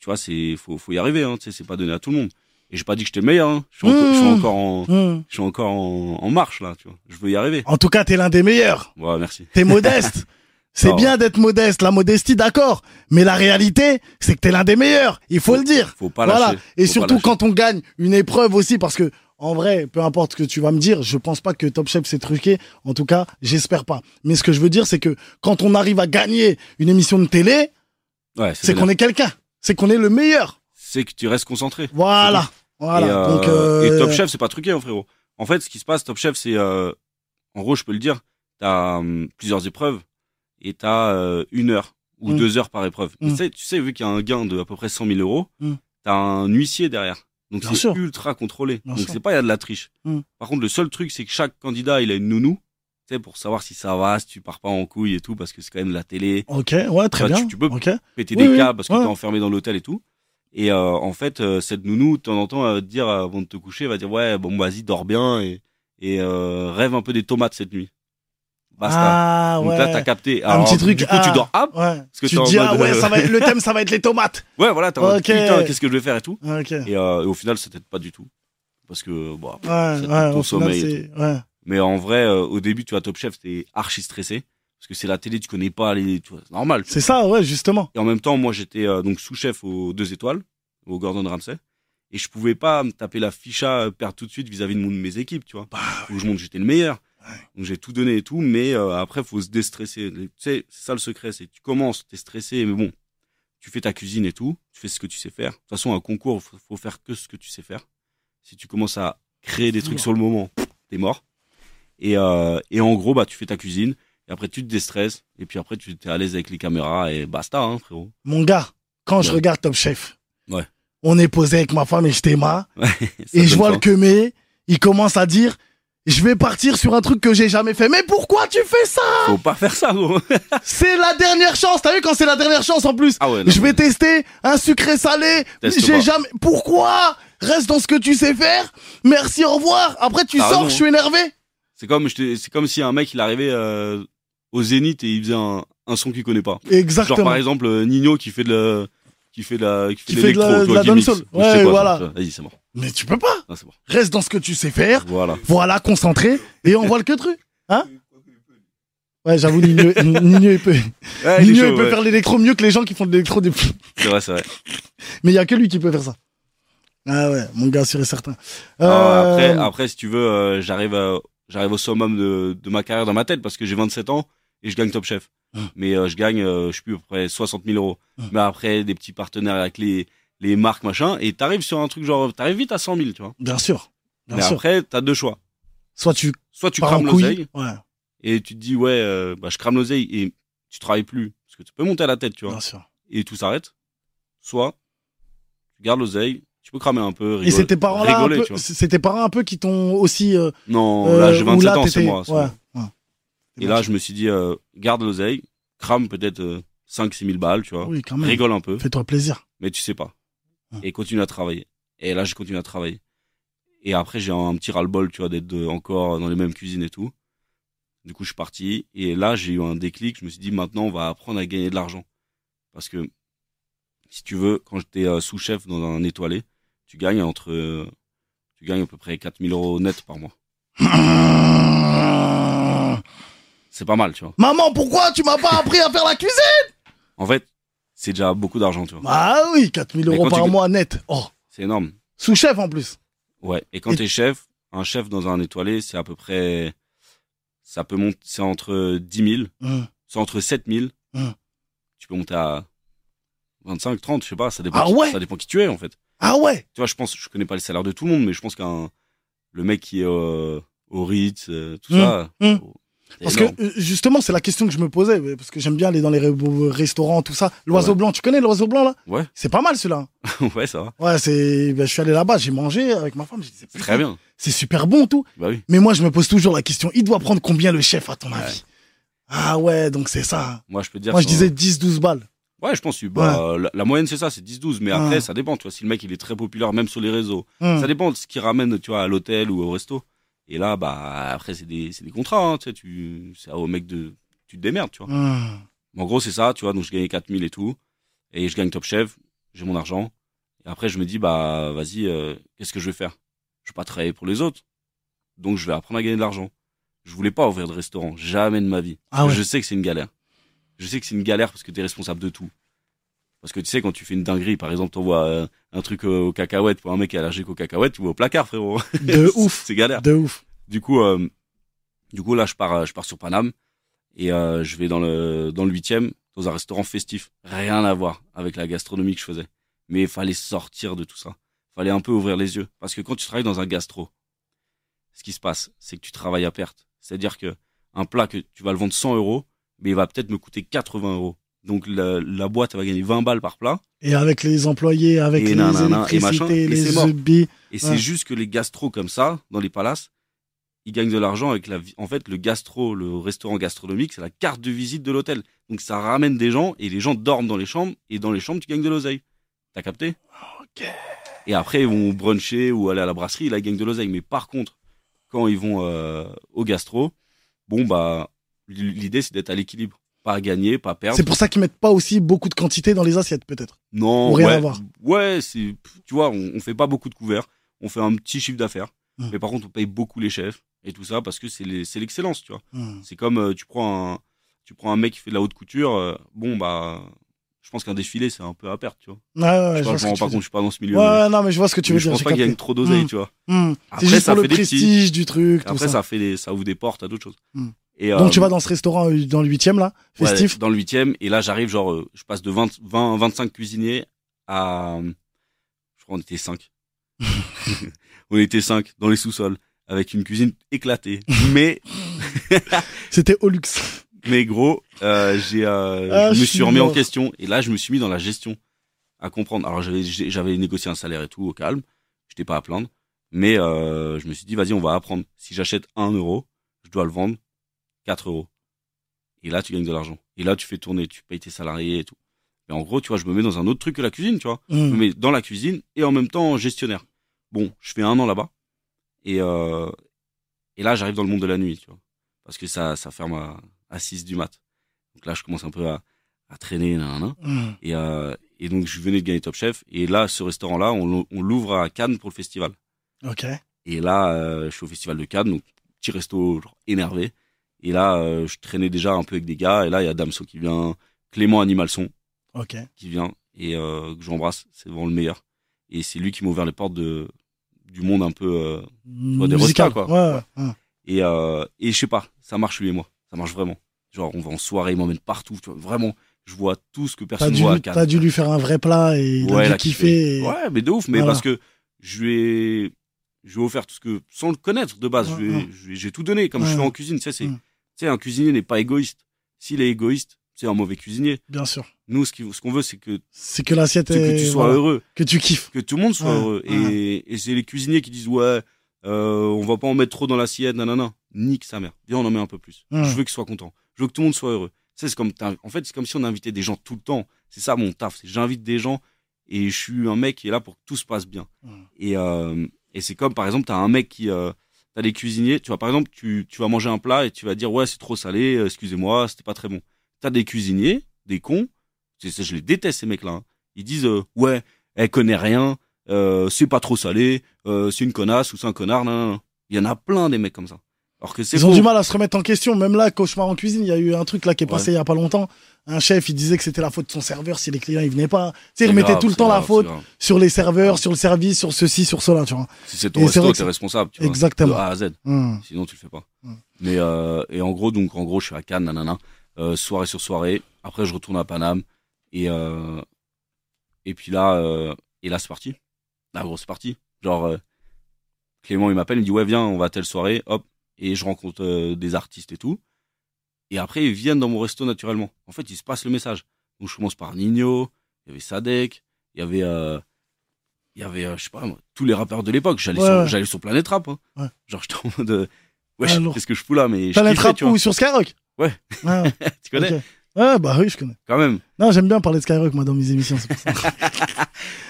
tu vois, c'est, faut, faut y arriver, hein, tu sais, c'est pas donné à tout le monde. Et j'ai pas dit que j'étais le meilleur, hein. Je suis, encore, je suis Mmh. encore en, je suis encore en, en marche, là, tu vois. Je veux y arriver. En tout cas, t'es l'un des meilleurs. Ouais, merci. T'es modeste. C'est bien d'être modeste, la modestie, d'accord. Mais la réalité, c'est que t'es l'un des meilleurs. Il faut le dire. Faut pas voilà. lâcher. Et Faut surtout quand on gagne une épreuve aussi, parce que en vrai, peu importe ce que tu vas me dire, je pense pas que Top Chef c'est truqué. En tout cas, j'espère pas. Mais ce que je veux dire, c'est que quand on arrive à gagner une émission de télé, Ouais, c'est qu'on est quelqu'un. C'est qu'on est le meilleur. C'est que tu restes concentré. Voilà. Voilà. Et, euh, Donc, euh, et Top Chef, c'est pas truqué, hein, frérot. En fait, ce qui se passe, Top Chef, c'est, euh, en gros, je peux le dire, t'as hum, plusieurs épreuves et t'as euh, une heure ou Mm. deux heures par épreuve. Mm. Tu, sais, tu sais, vu qu'il y a un gain de à peu près 100 000 euros, Mm. t'as un huissier derrière. Donc c'est ultra contrôlé. Bien Donc c'est pas il y a de la triche. Mm. Par contre, le seul truc, c'est que chaque candidat, il a une nounou, tu sais, pour savoir si ça va, si tu pars pas en couille et tout, parce que c'est quand même la télé, Ok. Ouais, très tu- bien. tu peux- Ok. péter Oui, des oui, câbles parce que ouais. t'es enfermé dans l'hôtel et tout. Et euh, en fait, euh, cette nounou, de temps en temps, elle va te dire avant de te coucher, elle va dire ouais, bon vas-y, dors bien et et euh, rêve un peu des tomates cette nuit. Basta. Ah Donc ouais. là, t'as capté. Un Alors, petit truc, Du coup, ah. tu dors ah Ouais. que tu dis, ah ouais, euh, ça va être, le thème, ça va être les tomates. Ouais, voilà, t'es en mode, Ok. putain, qu'est-ce que je vais faire et tout. Ok. Ouais, Et, euh, et au final, ça t'aide pas du tout. Parce que, bon, ouais, ça te ton au final, sommeil et ouais. Mais en vrai, euh, au début, tu vois, Top Chef, t'es archi stressé. Parce que c'est la télé, tu connais pas les, tu vois, c'est normal. C'est ça, ouais, justement. Et en même temps, moi, j'étais euh, donc sous-chef aux deux étoiles, au Gordon Ramsay. Et je pouvais pas me taper la ficha, perdre tout de suite vis-à-vis de, mon- de mes équipes, tu vois. Bah, Où je montre que j'étais le meilleur. Donc j'ai tout donné et tout, mais euh, après, faut se déstresser. Tu sais, c'est ça le secret, c'est que tu commences, t'es stressé, mais bon, tu fais ta cuisine et tout, tu fais ce que tu sais faire. De toute façon, un concours, faut, faut faire que ce que tu sais faire. Si tu commences à créer des trucs sur le moment, t'es mort. Et, euh, et en gros, bah, tu fais ta cuisine, et après, tu te déstresses, et puis après, tu t'es à l'aise avec les caméras, et basta, hein, frérot. mon gars, quand je Ouais. regarde Top Chef, Ouais. on est posé avec ma femme et je t'aima, Ça et je vois le quemé, il commence à dire, je vais partir sur un truc que j'ai jamais fait. Mais pourquoi tu fais ça? Faut pas faire ça, gros. C'est la dernière chance. T'as vu quand c'est la dernière chance en plus? ah ouais, non, Je vais tester un sucré salé. J'ai jamais. Pourquoi? Reste dans ce que tu sais faire. Merci, au revoir. Après tu sors, je suis énervé. C'est comme, c'est comme si un mec, il arrivait euh, au Zénith et il faisait un, un son qu'il connaît pas. Genre Exactement. par exemple euh, Nino qui fait de la qui fait de la qui fait Qui de fait de la- de la dancehall. Ouais, voilà. Vas-y, c'est bon. Mais tu peux pas. Ah, c'est bon. Reste dans ce que tu sais faire. Voilà. Voilà, concentré. Et on voit le que truc. Hein Ouais, j'avoue, Nino, Nino, il peut, Ouais, il Nino, chaud, il peut ouais. faire l'électro mieux que les gens qui font de l'électro depuis. C'est vrai, c'est vrai. Mais il y a que lui qui peut faire ça. Ah ouais, mon gars, sûr et certain. Non, Euh, après, après, si tu veux, euh, j'arrive à- j'arrive au summum de, de ma carrière dans ma tête parce que j'ai 27 ans et je gagne Top Chef. Hum. Mais euh, je gagne, euh, je sais plus, à peu près 60 000 euros. Hum. Mais après, des petits partenaires avec les, les marques, machin, et t'arrives sur un truc genre, t'arrives vite à 100 000, tu vois. Bien sûr. Bien Mais sûr. après, t'as deux choix. Soit tu Soit tu crames couille. l'oseille Ouais, et tu te dis, ouais, euh, bah, je crame l'oseille et tu travailles plus. Parce que tu peux monter à la tête, tu vois. bien sûr. et tout s'arrête. Soit tu gardes l'oseille, tu peux cramer un peu, Et c'est tes parents là, tes parents un peu qui t'ont aussi. euh, Non, euh, là j'ai où 27 là, ans, c'est moi. ouais. Et là je me suis dit, euh, garde l'oseille, crame peut-être euh, 5-6 000 balles, tu vois. Oui, quand même. Rigole un peu, Fais-toi plaisir. mais tu sais pas. Hum. Et continue à travailler. Et là j'ai continué à travailler. Et après j'ai un petit ras-le-bol, tu vois, d'être encore dans les mêmes cuisines et tout. Du coup je suis parti. Et là j'ai eu un déclic, je me suis dit maintenant on va apprendre à gagner de l'argent. Parce que si tu veux, quand j'étais euh, sous-chef dans un étoilé, tu gagnes entre, euh, tu gagnes à peu près 4000 euros net par mois. C'est pas mal, tu vois. Maman, pourquoi tu m'as pas appris à faire la cuisine? En fait, c'est déjà beaucoup d'argent, tu vois. Ah oui, 4000 Mais euros par tu- mois net. Oh, C'est énorme. sous-chef en plus. Ouais. Et quand Et- t'es chef, un chef dans un étoilé, c'est à peu près, ça peut monter, c'est entre 10 000, Hum. c'est entre 7 000. Hum. Tu peux monter à 25, 30, je sais pas, ça dépend, Ah qui, ouais ça dépend qui tu es, en fait. Ah ouais Tu vois, je pense, je connais pas le salaire de tout le monde, mais je pense qu'un, le mec qui est euh, au Ritz, euh, tout Hum, ça. Parce que énorme. euh, justement, c'est la question que je me posais, parce que j'aime bien aller dans les re- restaurants, tout ça. L'oiseau Ouais. blanc, tu connais l'oiseau blanc là? Ouais, C'est pas mal celui-là. ouais, ça va. Ouais, c'est. ben, je suis allé là-bas, j'ai mangé avec ma femme. j'ai dit, très bien. C'est super bon tout. Bah oui. Mais moi, je me pose toujours la question il doit prendre combien le chef, à ton avis? Ah ouais, donc c'est ça. Moi, je peux dire. Moi, je disais 10-12 balles. Ouais, je pense que bah, la, la moyenne, c'est ça, c'est 10-12. Mais après, ça dépend, tu vois. Si le mec, il est très populaire, même sur les réseaux, Hum. ça dépend de ce qu'il ramène, tu vois, à l'hôtel ou au resto. Et là, bah, après, c'est des, c'est des contrats, hein, tu sais, tu, c'est au mec de, tu te démerdes, tu vois. Hum. En gros, c'est ça, tu vois. Donc, je gagnais 4000 et tout. Et je gagne Top Chef, j'ai mon argent. Et après, je me dis, bah, vas-y, euh, qu'est-ce que je vais faire? Je vais pas travailler pour les autres. Donc, je vais apprendre à gagner de l'argent. Je voulais pas ouvrir de restaurant, jamais de ma vie. Ah ouais. Je sais que c'est une galère. Je sais que c'est une galère parce que tu es responsable de tout. Parce que tu sais, quand tu fais une dinguerie, par exemple, t'envoies euh, un truc euh, aux cacahuètes pour un mec qui est allergique aux cacahuètes, tu vas au placard, frérot. De ouf. c'est galère. De ouf. Du coup, euh, du coup là, je pars, euh, je pars sur Paname et je vais dans le dans le huitième dans un restaurant festif. Rien à voir avec la gastronomie que je faisais. Mais il fallait sortir de tout ça. Fallait un peu ouvrir les yeux parce que quand tu travailles dans un gastro, ce qui se passe, c'est que tu travailles à perte. C'est-à-dire que un plat que tu vas le vendre 100 euros, mais il va peut-être me coûter 80 euros. Donc la, la boîte va gagner 20 balles par plat. Et avec les employés, avec Et les électricités, les subis. Et c'est Ouais. juste que les gastros comme ça, dans les palaces, ils gagnent de l'argent avec la. En fait, le gastro, le restaurant gastronomique, c'est la carte de visite de l'hôtel. Donc ça ramène des gens et les gens dorment dans les chambres et dans les chambres, tu gagnes de l'oseille. T'as capté? Ok. Et après, ils vont bruncher ou aller à la brasserie, là, ils gagnent de l'oseille. Mais par contre, quand ils vont euh, au gastro, bon, bah, l'idée, c'est d'être à l'équilibre. Pas gagner, pas perdre. C'est pour ça qu'ils mettent pas aussi beaucoup de quantité dans les assiettes, peut-être. Non, Ou rien ouais, à voir. ouais, c'est, tu vois, on, on fait pas beaucoup de couverts, on fait un petit chiffre d'affaires, Hmm. mais par contre, on paye beaucoup les chefs et tout ça parce que c'est l'excellence, tu vois. Hmm. C'est comme euh, tu prends un, tu prends un mec qui fait de la haute couture, euh, bon bah, je pense qu'un défilé c'est un peu à perte, tu vois. Ouais, ouais, je je vois je pas je suis pas dans ce milieu. Ouais, mais- non, mais je vois ce que tu mais veux je dire. pense j'ai pas qu'il capté. gagne trop d'oseille, Hmm. tu vois. Après, C'est juste ça pour le fait des petits- prestige du truc, tout Après, ça. ça fait des, ça ouvre des portes à d'autres choses. Euh, Donc tu vas dans ce restaurant euh, dans le huitième là, ouais, festif. dans le huitième, et là j'arrive genre, euh, je passe de 20, 20, 25 cuisiniers à, je crois on était 5. on était 5 dans les sous-sols avec une cuisine éclatée. mais, C'était au luxe. mais gros, euh, j'ai, euh, Ah, je me suis remis en question et là je me suis mis dans la gestion à comprendre. Alors j'avais, j'avais négocié un salaire et tout au calme, j'étais pas à plaindre, mais euh, je me suis dit vas-y on va apprendre. Si j'achète 1 euro, je dois le vendre 4 euros. Et là tu gagnes de l'argent. Et là tu fais tourner, tu payes tes salariés et tout. Mais en gros tu vois je me mets dans un autre truc que la cuisine, tu vois. Je me Hmm. mets dans la cuisine et en même temps gestionnaire. Bon, je fais un an là-bas et euh, et là j'arrive dans le monde de la nuit, tu vois, parce que ça ça ferme à, à 6 du mat. Donc là je commence un peu à, à traîner, nan, Hmm. et euh, et donc je venais de gagner Top Chef et là ce restaurant-là on l'ouvre à Cannes pour le festival. Ok. Et là euh, je suis au festival de Cannes, donc petit resto genre, énervé. Et là euh, je traînais déjà un peu avec des gars et là il y a Damso qui vient, Clément Animal Son Ok. qui vient et euh, que j'embrasse, c'est vraiment le meilleur. Et c'est lui qui m'a ouvert les portes de du monde un peu euh, des Musical, quoi. Ouais, ouais. ouais. et euh, et je sais pas, ça marche lui et moi, ça marche vraiment. Genre on va en soirée, il m'emmène partout, tu vois, vraiment, je vois tout ce que personne voit t'as dû lui faire un vrai plat et il a dû kiffer. et- Ouais, mais de ouf, mais Voilà. parce que je lui ai je lui ai offert tout ce que sans le connaître de base, Ouais, j'ai tout donné comme je suis en cuisine, tu sais c'est sais un cuisinier n'est pas égoïste. S'il est égoïste, c'est un mauvais cuisinier. Bien sûr. Nous ce qu'on veut c'est que C'est que l'assiette que tu sois voilà, heureux. Que tu kiffes. que tout le monde soit Ouais, heureux. ouais. Et, et c'est les cuisiniers qui disent ouais, euh, on va pas en mettre trop dans l'assiette, nanana. Nique sa mère. Viens, on en met un peu plus. Ouais. Je veux qu'ils soient contents. Je veux que tout le monde soit heureux. Tu sais, c'est comme en fait, c'est comme si on invitait des gens tout le temps. C'est ça mon taf. J'invite des gens et je suis un mec qui est là pour que tout se passe bien. Et, euh, et c'est comme par exemple, t'as un mec qui, euh, t'as des cuisiniers. Tu vois, par exemple, tu, tu vas manger un plat et tu vas dire ouais, c'est trop salé. euh, Excusez-moi, c'était pas très bon. T'as des cuisiniers, des cons. C'est- je les déteste ces mecs-là. hein. Ils disent euh, ouais, elle connaît rien, euh, c'est pas trop salé, euh, c'est une connasse ou c'est un connard. Non, non. Il y en a plein des mecs comme ça. Alors que c'est Ils ont du mal à se remettre en question. Même là, Cauchemar en cuisine, il y a eu un truc là qui est passé il y a pas longtemps. Un chef, il disait que c'était la faute de son serveur si les clients ils venaient pas. Tu sais, il remettait grave, tout le temps la faute sur les serveurs, sur le service, sur ceci, sur cela, tu vois. Si c'est ton resto, t'es responsable. Tu vois, Exactement. De A à Z. Hum. Sinon, tu le fais pas. Mm. Mais euh, et en gros, donc en gros, je suis à Cannes, nanana, euh, soirée sur soirée. Après, je retourne à Paname et euh, et puis là, euh, et là, c'est parti. Là, gros, c'est parti. Genre, euh, Clément, il m'appelle, il me dit ouais, viens, on va à telle soirée, hop, et je rencontre euh, des artistes et tout. Et après, ils viennent dans mon resto naturellement. En fait, il se passe le message. Donc, je commence par Nino, il y avait Sadek, il y avait euh, il y avait, euh, je sais pas, moi, tous les rappeurs de l'époque. J'allais Ouais, sur, sur Planète Rap. Hein. Ouais. Genre, j'étais en mode, ouais, Ah, qu'est-ce que je fous là Mais Planète Rap ou sur Skyrock? Ouais. Ah, tu connais? Ouais, bah oui, je connais. Quand même. Non, j'aime bien parler de Skyrock, moi, dans mes émissions, c'est pour ça.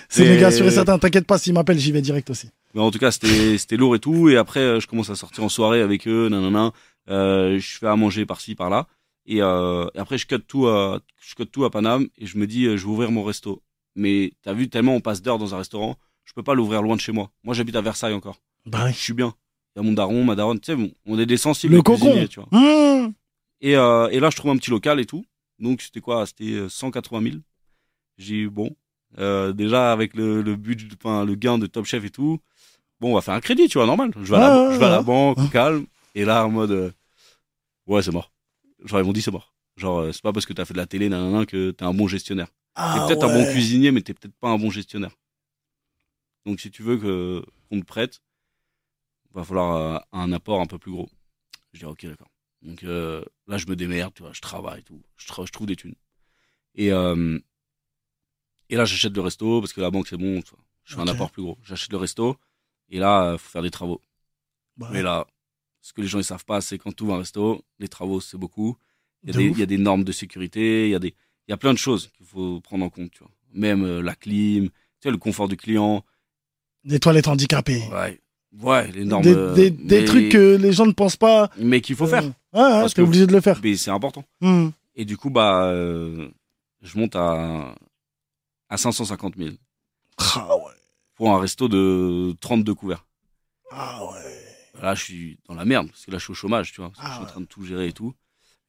c'est Mais- méga sûr et certain. T'inquiète pas, s'ils m'appellent, j'y vais direct aussi. Mais en tout cas, c'était, c'était lourd et tout. Et après, euh, je commence à sortir en soirée avec eux, nanana. Euh, je fais à manger par-ci, par-là. Et, euh, et après, je cut tout à, je cut tout à Paname et je me dis, euh, je vais ouvrir mon resto. Mais t'as vu, tellement on passe d'heures dans un restaurant, je peux pas l'ouvrir loin de chez moi. Moi, j'habite à Versailles encore. Bah oui. Je suis bien. Il y a mon daron, ma daronne, tu sais, on est des sensibles. Le cocon. tu vois. Hum. Et, euh, et là, je trouve un petit local et tout. Donc, c'était quoi? C'était euh, 180 000. J'ai eu, bon, euh, déjà avec le, le budget, enfin, le gain de Top Chef et tout, bon, on va faire un crédit, tu vois, normal. Je vais, à, la, Ouais, ouais, je vais à la ouais. banque, calme. Et là, en mode, euh, ouais, c'est mort. Genre, ils m'ont dit, c'est mort. Genre, euh, c'est pas parce que t'as fait de la télé, nanana, que t'es un bon gestionnaire. T'es Ah, peut-être un bon cuisinier, mais t'es peut-être pas un bon gestionnaire. Donc, si tu veux que qu'on te prête, va falloir euh, un apport un peu plus gros. Je dis ok d'accord. Donc euh, là je me démerde, tu vois, je travaille et tout, je, tra- je trouve des thunes. Et euh, et là j'achète le resto parce que la banque c'est bon, tu vois. je fais un apport plus gros. J'achète le resto et là euh, faut faire des travaux. Bah, Mais là, ce que les gens ils savent pas, c'est quand tu ouvres un resto, les travaux c'est beaucoup. Il y, a De des, ouf. il y a des normes de sécurité, il y a des, il y a plein de choses qu'il faut prendre en compte, tu vois. Même euh, la clim, tu sais, le confort du client. Des toilettes handicapées. Ouais, ouais. Des, euh, des, des mais- trucs que les gens ne pensent pas. Mais qu'il faut faire. Euh, Ouais, ouais, Parce t'es obligé de le faire. Mais c'est important. Hmm. Et du coup, bah, euh, je monte à, à 550 000 Ah ouais. pour un resto de 32 couverts. Ah ouais. Là, je suis dans la merde, parce que là, je suis au chômage, tu vois. parce que Ah je suis en ouais. train de tout gérer et tout.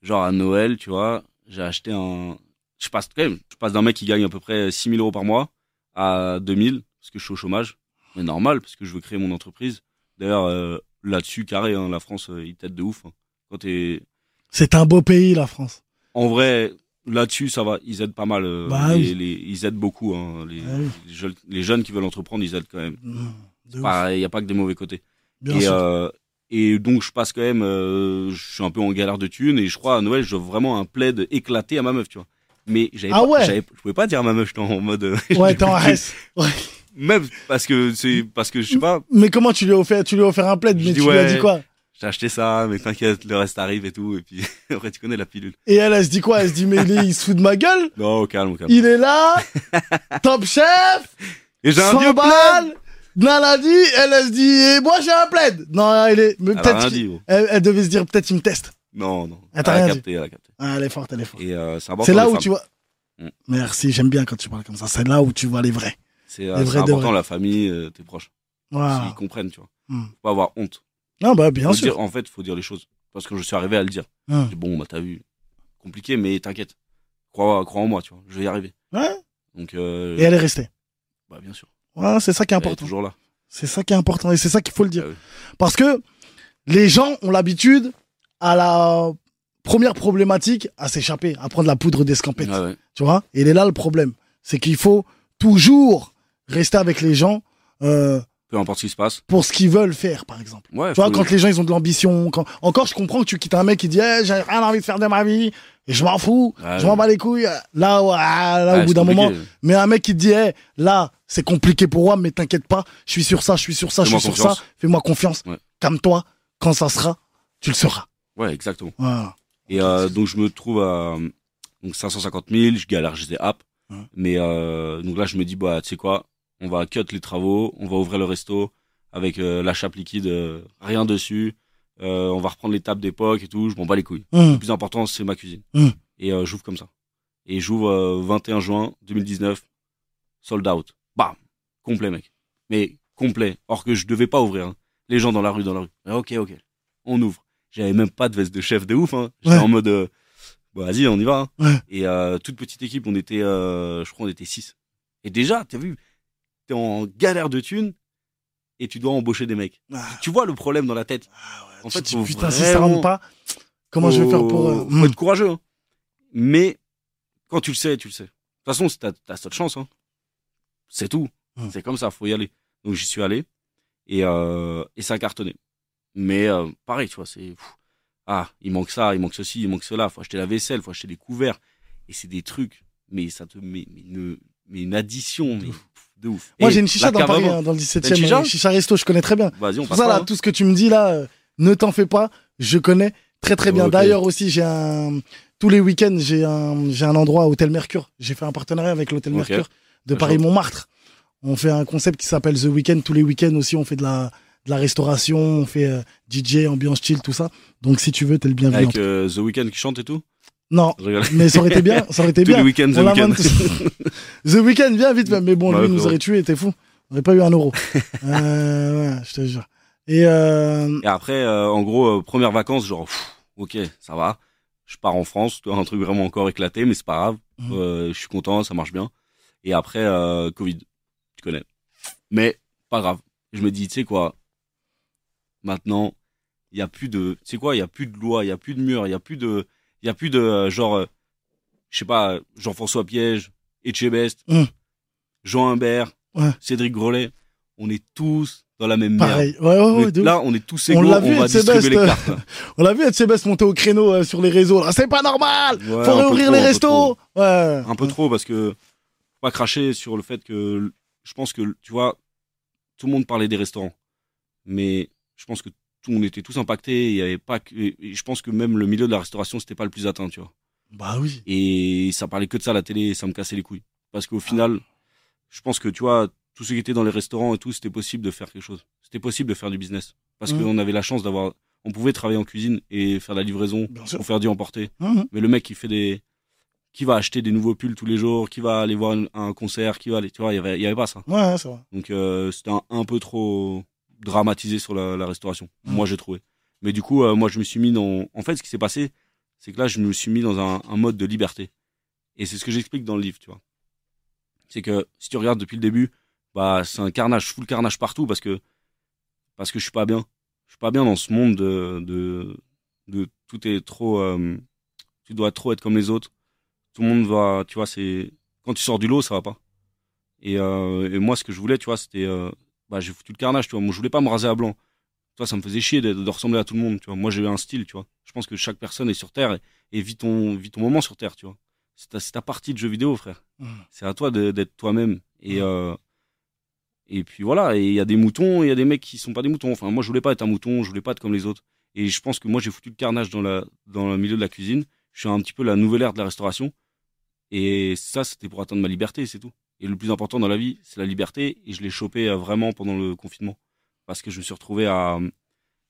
Genre, à Noël, tu vois, j'ai acheté un. Je passe quand même, je passe d'un mec qui gagne à peu près 6 000 euros par mois à 2000, parce que je suis au chômage. Mais normal, parce que je veux créer mon entreprise. D'ailleurs, euh, là-dessus, carré, hein, la France, euh, il t'aide de ouf. hein. Quand t'es. C'est un beau pays, la France. En vrai, là-dessus, ça va, ils aident pas mal. euh, Bah les- oui. les- ils aident beaucoup. Hein, les, Ah oui. les jeunes, les jeunes qui veulent entreprendre, ils aident quand même. Ouf. Il n'y a pas que des mauvais côtés. Bien et, sûr. euh, et donc je passe quand même, euh, je suis un peu en galère de thunes et je crois à Noël, je vraiment un plaid éclaté à ma meuf, tu vois. Mais j'avais Ah pas, ouais. je pouvais pas dire à ma meuf, j'étais en mode. euh, Ouais, t'es en reste. Ouais. Même parce que c'est parce que je sais pas, Mais comment tu lui as offert, tu lui as offert un plaid, Je mais tu lui as dit quoi? j'ai acheté ça, mais t'inquiète, le reste arrive et tout. Et puis après tu connais la pilule. Et elle, elle se dit quoi? Elle se dit, mais il, est- il se fout de ma gueule? Non, au calme, au calme. Il est là Top chef Et j'ai un 100 vieux plaid. Naladi, elle, elle se dit, et moi j'ai un plaid Non, elle est... Elle peut-être elle, elle devait se dire, peut-être il me teste. Non, non. Elle a capté, elle a capté. Ah, elle est forte, elle est forte. Et euh, c'est là où femmes. tu vois... Mm. Merci, j'aime bien quand tu parles comme ça. C'est là où tu vois les vrais. C'est euh, important, vrais. la famille, euh, tes proches. Voilà. Ils comprennent, tu vois. Mm. Faut pas avoir honte. Ah bah bien Faut sûr. dire, en fait, faut dire les choses. Parce que je suis arrivé à le dire. Dis, bon, bah, t'as vu. Compliqué, mais t'inquiète. Crois, crois en moi, tu vois. Je vais y arriver. Ouais. Donc, euh, Et elle est restée. bah, bien sûr. Voilà, c'est ça qui est Elle est important. toujours là. C'est ça qui est important et c'est ça qu'il faut le dire. Ah oui. Parce que les gens ont l'habitude à la première problématique à s'échapper, à prendre la poudre d'escampette. Ouais. Tu vois? Et il est là le problème. C'est qu'il faut toujours rester avec les gens euh, Peu importe ce qui se passe. pour ce qu'ils veulent faire, par exemple. Ouais, Tu vois, quand les gens ils ont de l'ambition, quand encore je comprends que tu quittes un mec qui dit Eh, j'ai rien envie de faire de ma vie et je m'en fous, Ouais, je m'en bats les couilles. Là, ouais, là au bout d'un moment, mais un mec qui te dit Eh, là c'est compliqué pour moi, mais t'inquiète pas, je suis sur ça, je suis sur ça, je suis sur ça, fais-moi confiance, calme-toi, quand ça sera, tu le seras. Ouais, exactement. Voilà. Et euh, donc, je me trouve à donc 550 000. Je galère, les app. Mais euh, donc là, je me dis, bah, tu sais quoi On va cut les travaux. On va ouvrir le resto avec euh, la chape liquide, euh, rien dessus. Euh, on va reprendre les tables d'époque et tout. Je m'en bats les couilles. Hum. Le plus important, c'est ma cuisine. Mm. Et j'ouvre comme ça. Et j'ouvre euh, 21 juin 2019, sold out. Bam Complet, mec. Mais complet. Or que je devais pas ouvrir. hein. Les gens dans la rue, dans la rue. Ok, ok. On ouvre. J'avais même pas de veste de chef de ouf. Hein. J'étais Ouais. en mode, euh, bon, vas-y, on y va. hein. Ouais. Et euh, toute petite équipe, on était, euh, je crois, on était 6. Et déjà, t'as vu, t'es en galère de thunes et tu dois embaucher des mecs. Ah, Tu vois le problème dans la tête. En tu fait, dis, putain, si ça vraiment- rentre pas, comment je vais faire pour. euh, faut hum. être courageux. hein. Mais quand tu le sais, tu le sais. De toute façon, c'est ta, ta seule chance. hein. C'est tout. Mm. C'est comme ça, faut y aller. Donc j'y suis allé et, euh, et ça a cartonné. Mais euh, pareil, tu vois, c'est ah, il manque ça, il manque ceci, il manque cela. Faut acheter la vaisselle, faut acheter des couverts et c'est des trucs. Mais ça te met mais une, mais une addition, mais pff, de ouf. Moi j'ai une chicha dans Paris, hein, dans le T'as 17 une chicha e chicha resto, je connais très bien. Vas-y, on passe ça, là. tout ce que tu me dis là, euh, ne t'en fais pas, je connais très très bien. D'ailleurs aussi, j'ai un tous les week-ends, j'ai un j'ai un endroit Hôtel Mercure. J'ai fait un partenariat avec l'Hôtel. Mercure de Ah, Paris chouette. Montmartre. On fait un concept qui s'appelle The Weekend. Tous les week-ends aussi, on fait de la de la restauration, on fait euh, DJ, ambiance chill, tout ça. Donc si tu veux, t'es le bienvenu. Avec euh, The Weeknd qui chante et tout? Non, mais ça aurait été bien, ça aurait été Tous bien. les week-ends, The Weeknd. The Weeknd, viens vite, mais bon, lui, il nous aurait tué, t'es fou. On aurait pas eu un euro. euh, ouais, je te jure. Et euh, Et après, euh, en gros, première vacances, genre, pff, ok, ça va. Je pars en France, tu vois, un truc vraiment encore éclaté, mais c'est pas grave. Mhm. Je suis content, ça marche bien. Et après, Covid, tu connais. Mais pas grave. Je me dis, tu sais quoi, maintenant, il y a plus de, tu sais quoi, il y a plus de loi, il y a plus de mur, il y a plus de, il y a plus de euh, genre, euh, je sais pas, Jean-François Piège, Etchebest, Mhm. Jean Humbert, Ouais. Cédric Grolet. On est tous dans la même merde. pareil. Ouais, ouais, On est- là, on est tous On égaux, l'a on, vu, va Ed Sebest, distribuer les euh, cartes. là. On l'a vu, Ed Sebest monter au créneau euh, sur les réseaux. là. C'est pas normal. Faut réouvrir les un peu restos. trop. Ouais. Un peu trop parce que pas cracher sur le fait que je pense que tu vois tout le monde parlait des restaurants, mais je pense que on était tous impactés. Il y avait pas que, je pense que même le milieu de la restauration c'était pas le plus atteint, tu vois. Bah oui. Et ça parlait que de ça à la télé et ça me cassait les couilles Parce qu'au final, je pense que, tu vois, tous ceux qui étaient dans les restaurants et tout, c'était possible de faire quelque chose. C'était possible de faire du business. Parce Mhm. qu'on avait la chance d'avoir, on pouvait travailler en cuisine et faire la livraison, ou faire du emporter. Mhm. Mais le mec qui fait des, qui va acheter des nouveaux pulls tous les jours, qui va aller voir un, un concert, qui va aller, tu vois, il y avait, il y avait pas ça. Ouais, c'est vrai. Donc euh, c'était un, un peu trop dramatisé sur la, la restauration. Mm. Moi j'ai trouvé. Mais du coup, euh, moi je me suis mis dans. En fait, ce qui s'est passé, c'est que là je me suis mis dans un, un mode de liberté. Et c'est ce que j'explique dans le livre, tu vois. C'est que si tu regardes depuis le début, bah c'est un carnage, full carnage partout parce que parce que je suis pas bien. Je suis pas bien dans ce monde de de, de tout est trop. euh, tu dois trop être comme les autres. Tout le monde va, tu vois, c'est quand tu sors du lot, ça va pas. Et, euh, et moi, ce que je voulais, tu vois, c'était, bah, j'ai foutu le carnage, tu vois. Moi, je voulais pas me raser à blanc. Toi, ça me faisait chier de, de ressembler à tout le monde, tu vois. Moi, j'ai eu un style, tu vois. Je pense que chaque personne est sur Terre et, et vit ton, vit ton moment sur Terre, tu vois. C'est ta, partie de jeu vidéo, frère. Mhm. C'est à toi d'être toi-même. Et, euh, et puis voilà. Et il y a des moutons, et il y a des mecs qui sont pas des moutons. Enfin, moi, je voulais pas être un mouton, je voulais pas être comme les autres. Et je pense que moi, j'ai foutu le carnage dans la, dans le milieu de la cuisine. Je suis un petit peu la nouvelle ère de la restauration. Et ça, c'était pour atteindre ma liberté, c'est tout. Et le plus important dans la vie, c'est la liberté. Et je l'ai chopé euh, vraiment pendant le confinement. Parce que je me suis retrouvé à.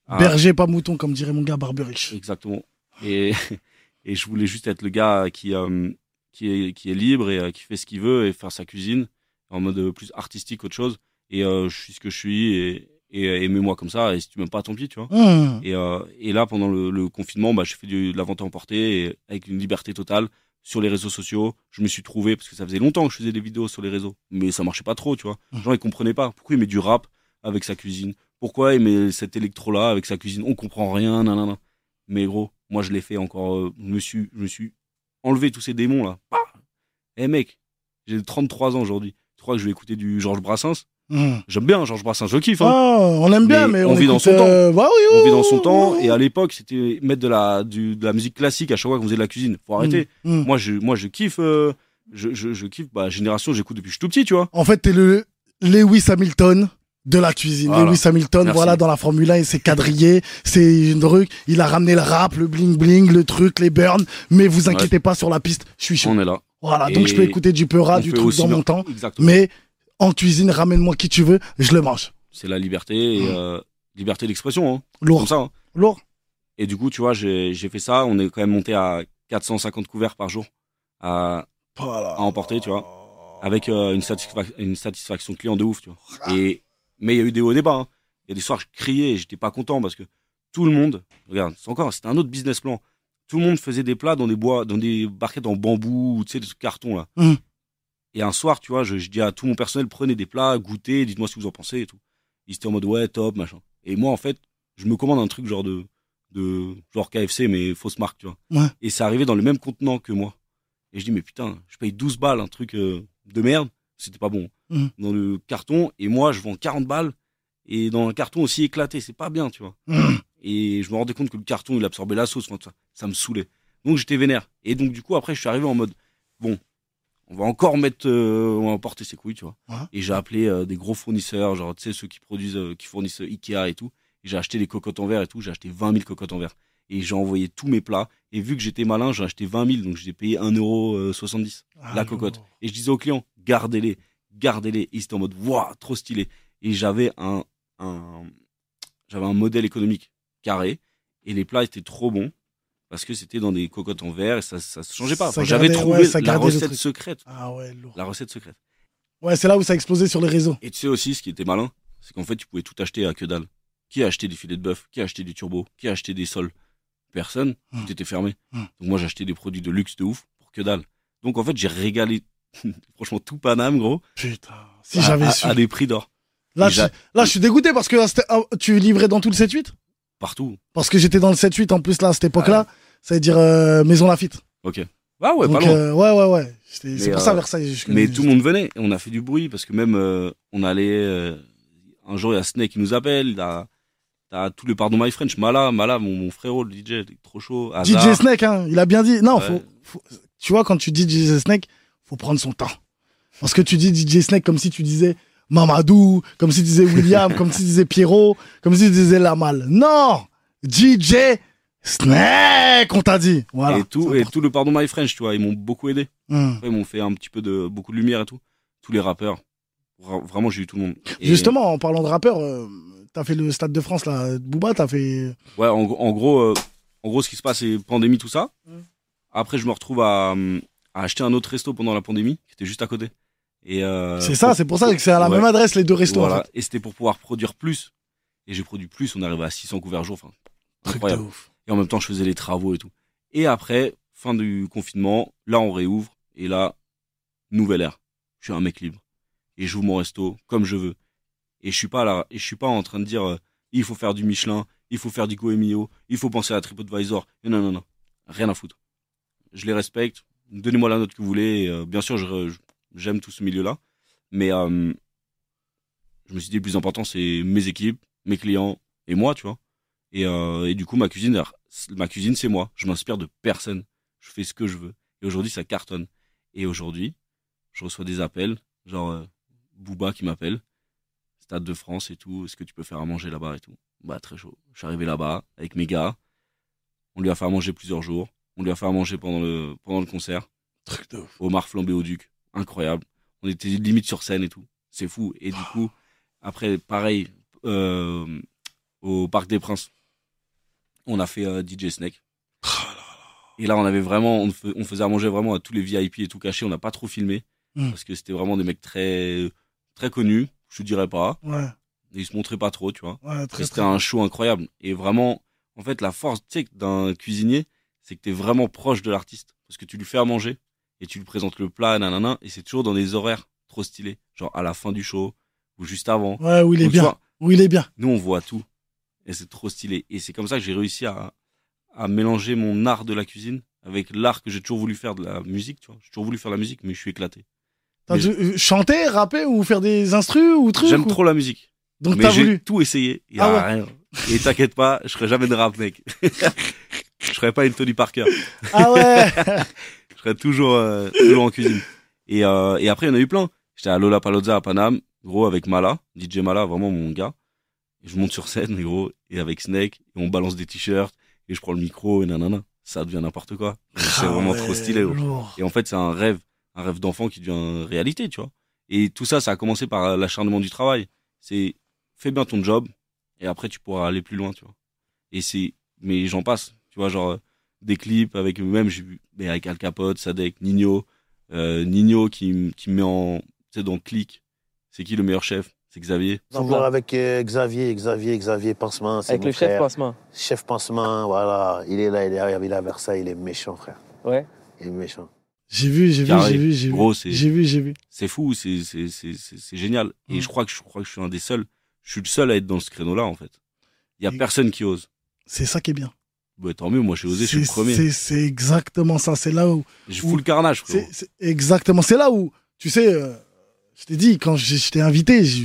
à- Berger, pas mouton, comme dirait mon gars Barberich. Exactement. Et, et je voulais juste être le gars qui, euh, qui, est, qui est libre et euh, qui fait ce qu'il veut et faire sa cuisine en mode plus artistique qu'autre chose. Et euh, je suis ce que je suis et, et aimez-moi comme ça. Et si tu m'aimes pas, tant pis, tu vois. Mhm. Et, et là, pendant le, le confinement, bah, j'ai fait du- de la vente et avec une liberté totale sur les réseaux sociaux. Je me suis trouvé, parce que ça faisait longtemps que je faisais des vidéos sur les réseaux, mais ça marchait pas trop, tu vois. Les gens, ils comprenaient pas. Pourquoi il met du rap avec sa cuisine? Pourquoi il met cet électro-là avec sa cuisine? On comprend rien, nanana. Mais gros, moi, je l'ai fait encore. euh, je, me suis, je me suis enlevé tous ces démons-là. Bah Eh mec, j'ai 33 ans aujourd'hui. Tu crois que je vais écouter du Georges Brassens? Mhm. J'aime bien Georges Brassens, je kiffe. hein. Ah, on aime bien, mais, Mais on vit dans son temps. euh, bah oui, oui, on vit dans oui, son oui, temps oui. et à l'époque c'était mettre de la du, de la musique classique à chaque fois qu'on faisait de la cuisine faut arrêter Mhm. Mhm. moi je moi je kiffe euh, je, je, je kiffe bah génération j'écoute depuis que je suis tout petit tu vois En fait, t'es le Lewis Hamilton de la cuisine. Voilà. Lewis Hamilton, Merci. voilà, dans la Formule 1, il s'est quadrillé, c'est une truc, il a ramené le rap, le bling bling, le truc, les burns, mais vous inquiétez pas sur la piste, je suis chaud. on est là Voilà, Et donc je peux écouter du Peura, du truc dans bien. mon temps, exactement mais en cuisine, ramène-moi qui tu veux, je le mange. c'est la liberté et, euh, liberté d'expression hein. Lourd, comme ça hein. lourd. et du coup tu vois j'ai fait ça on est quand même monté à 450 couverts par jour à, Voilà. à emporter tu vois avec euh, une, satisfac- une satisfaction client de ouf tu vois et mais il y a eu des hauts et des bas hein. il y a des soirs je criais et j'étais pas content parce que tout le monde regarde c'est encore c'était un autre business plan tout le monde faisait des plats dans des bois dans des barquettes en bambou ou tu sais des trucs carton là Mhm. Et un soir tu vois je, je dis à tout mon personnel prenez des plats goûtez dites-moi ce que vous en pensez et tout. Ils étaient en mode ouais top machin. Et moi en fait je me commande un truc genre de de genre KFC mais fausse marque tu vois. Ouais. et c'est arrivé dans le même contenant que moi. Et je dis mais putain je paye 12 balles un truc euh, de merde. C'était pas bon Mhm. dans le carton. Et moi je vends 40 balles. Et dans un carton aussi éclaté. C'est pas bien tu vois. Mhm. et je me rendais compte que le carton il absorbait la sauce enfin, ça, ça me saoulait. Donc j'étais vénère. Et donc du coup après je suis arrivé en mode bon on va encore mettre euh, on va porter ses couilles tu vois. Ouais. et j'ai appelé euh, des gros fournisseurs genre tu sais ceux qui produisent euh, qui fournissent Ikea et tout. Et j'ai acheté des cocottes en verre et tout. J'ai acheté 20 000 cocottes en verre. Et j'ai envoyé tous mes plats. Et vu que j'étais malin j'ai acheté 20 000 donc j'ai payé 1,70€ la Ah, cocotte. Lourd. et je disais aux clients, gardez-les, gardez-les. Ils étaient en mode, waouh, trop stylé. Et j'avais un, un, j'avais un modèle économique carré. Et les plats étaient trop bons parce que c'était dans des cocottes en verre et ça, ça se changeait pas. Enfin, j'avais trouvé ouais, ça la recette secrète. Ah ouais, lourd. La recette secrète. Ouais, c'est là où ça a explosé sur les réseaux. Et tu sais aussi, ce qui était malin, c'est qu'en fait, tu pouvais tout acheter à que dalle. Qui a acheté des filets de bœuf? Qui a acheté des turbos? Qui a acheté des sols? Personne. Hmm. Tout était fermé. Hmm. Donc moi, acheté des produits de luxe de ouf pour que dalle. Donc en fait, j'ai régalé, franchement, tout Paname, gros. Putain, si j'avais su. à des prix d'or. Là, je, là, je suis dégoûté parce que ah, tu livrais dans tout le 7-8 Partout. Parce que j'étais dans le 7-8 en plus là à cette époque-là. Ça veut dire euh, Maison Lafitte. Ok. Ah ouais, Donc, pas loin. euh, ouais, ouais, ouais. C'est pour ça euh, Versailles. je Mais tout le monde venait. On a fait du bruit parce que même euh, on allait. euh, un jour, il y a Snake qui nous appelle. Il a, t'as tous les pardon My French. Mala, Mala, mon, mon frérot, le DJ, il est trop chaud. DJ. Snake, hein, il a bien dit. Non, Ouais. faut, faut- tu vois, quand tu dis DJ Snake, faut prendre son temps. Parce que tu dis DJ Snake comme si tu disais Mamadou, comme si tu disais William, comme si tu disais Pierrot, comme si tu disais Lamal. Non! DJ Snake, on t'a dit. Voilà. et tout, et tout le pardon My French, tu vois, ils m'ont beaucoup aidé. Après, ils m'ont fait un petit peu de beaucoup de lumière et tout. Tous les rappeurs. Vra- Vraiment, j'ai eu tout le monde. Et- Justement, en parlant de rappeurs, euh, t'as fait le Stade de France, là. Booba, t'as fait. Ouais, en, gros- en gros, euh, en gros, ce qui se passe, c'est pandémie, tout ça. Mm. Après, je me retrouve à, à acheter un autre resto pendant la pandémie, qui était juste à côté. Et euh, c'est ça, c'est pour ça que c'est à la ouais. même adresse, les deux restos, voilà. en fait. Et c'était pour pouvoir produire plus. Et j'ai produit plus. On est arrivé à 600 couverts jour. Enfin, Truc de ouf. Et en même temps, je faisais les travaux et tout. Et après, fin du confinement, là, on réouvre. Et là, nouvelle ère. Je suis un mec libre. Et j'ouvre mon resto comme je veux. Et je suis pas là, et je suis pas en train de dire, euh, il faut faire du Michelin, il faut faire du Goemio, il faut penser à TripAdvisor. Et non, non, non. Rien à foutre. Je les respecte. Donnez-moi la note que vous voulez. Euh, bien sûr, je- je- j'aime tout ce milieu-là. Mais, euh, je me suis dit, le plus important, c'est mes équipes, mes clients et moi, tu vois. Et, euh, et du coup, ma cuisine, ma cuisine, c'est moi. Je m'inspire de personne. Je fais ce que je veux. Et aujourd'hui, ça cartonne. Et aujourd'hui, je reçois des appels, genre euh, Booba qui m'appelle, Stade de France et tout. Est-ce que tu peux faire à manger là-bas et tout? Bah très chaud. Je suis arrivé là-bas avec mes gars. On lui a fait à manger plusieurs jours. On lui a fait à manger pendant le pendant le concert. Truc de ouf. Omar flambé au duc, incroyable. On était limite sur scène et tout. C'est fou. Et du coup, après, pareil, euh, au Parc des Princes, on a fait euh, DJ Snake. Et là, on avait vraiment, on, faisait à manger vraiment à tous les VIP et tout caché. On n'a pas trop filmé Mm. parce que c'était vraiment des mecs très, très connus. Je te dirais pas. Ouais, Et ils se montraient pas trop, tu vois. ouais, C'était un show incroyable. Et vraiment, en fait, la force, tu sais, d'un cuisinier, c'est que t'es vraiment proche de l'artiste. Parce que tu lui fais à manger et tu lui présentes le plat, nanana, et c'est toujours dans des horaires trop stylés. Genre à la fin du show ou juste avant. Ouais, où il est tu bien. Où il est bien. nous, on voit tout. Et c'est trop stylé. Et c'est comme ça que j'ai réussi à, à mélanger mon art de la cuisine avec l'art que j'ai toujours voulu faire de la musique, tu vois. J'ai toujours voulu faire la musique, mais je suis éclaté. T'as dû, euh, chanter, rapper ou faire des instrus ou trucs J'aime ou- trop la musique. Donc t'as j'ai voulu. tout essayé. Y a Ah ouais. rien. Et t'inquiète pas, je ferai jamais de rap, mec. je ferai pas une Tony Parker. Ah ouais. Je serai toujours, euh, toujours en cuisine. Et, euh, et après, il y en a eu plein. J'étais à Lola Palozza à Paname, gros, avec Mala, DJ Mala, vraiment mon gars. Et je monte sur scène, gros, et avec Snake, et on balance des t-shirts, et je prends le micro, et nanana. Ça devient n'importe quoi. C'est Ah vraiment ouais, trop stylé, gros. Et en fait, c'est un rêve, un rêve d'enfant qui devient réalité, tu vois. Et tout ça, ça a commencé par euh, l'acharnement du travail. C'est, fais bien ton job, et après, tu pourras aller plus loin, tu vois. Et c'est, mais j'en passe, tu vois, genre, euh, des clips avec, même, j'ai vu, mais avec Al Capote, Sadek, Nino, euh, Nino qui, qui me met en, tu sais, dans Click. C'est qui le meilleur chef? C'est Xavier. Encore avec euh, Xavier, Xavier, Xavier Pansement. c'est Avec mon le chef pansement. Chef Pansement, voilà. Il est là, il est arrivé à Versailles, il est méchant, frère. Ouais. Il est méchant. J'ai vu, j'ai vu, j'ai vu, j'ai vu. Gros, c'est- J'ai vu, j'ai vu. C'est fou, c'est, génial. Et Mm. je crois que je crois que je suis un des seuls. Je suis le seul à être dans ce créneau-là, en fait. Il y a Et- personne qui ose. C'est ça qui est bien. Bah, tant mieux, moi j'ai osé, je suis le C'est- premier. c'est- C'est exactement ça. C'est là où. Je fous le carnage, c'est exactement. C'est là où. Tu sais, euh, je t'ai dit, quand je je t'ai invité, je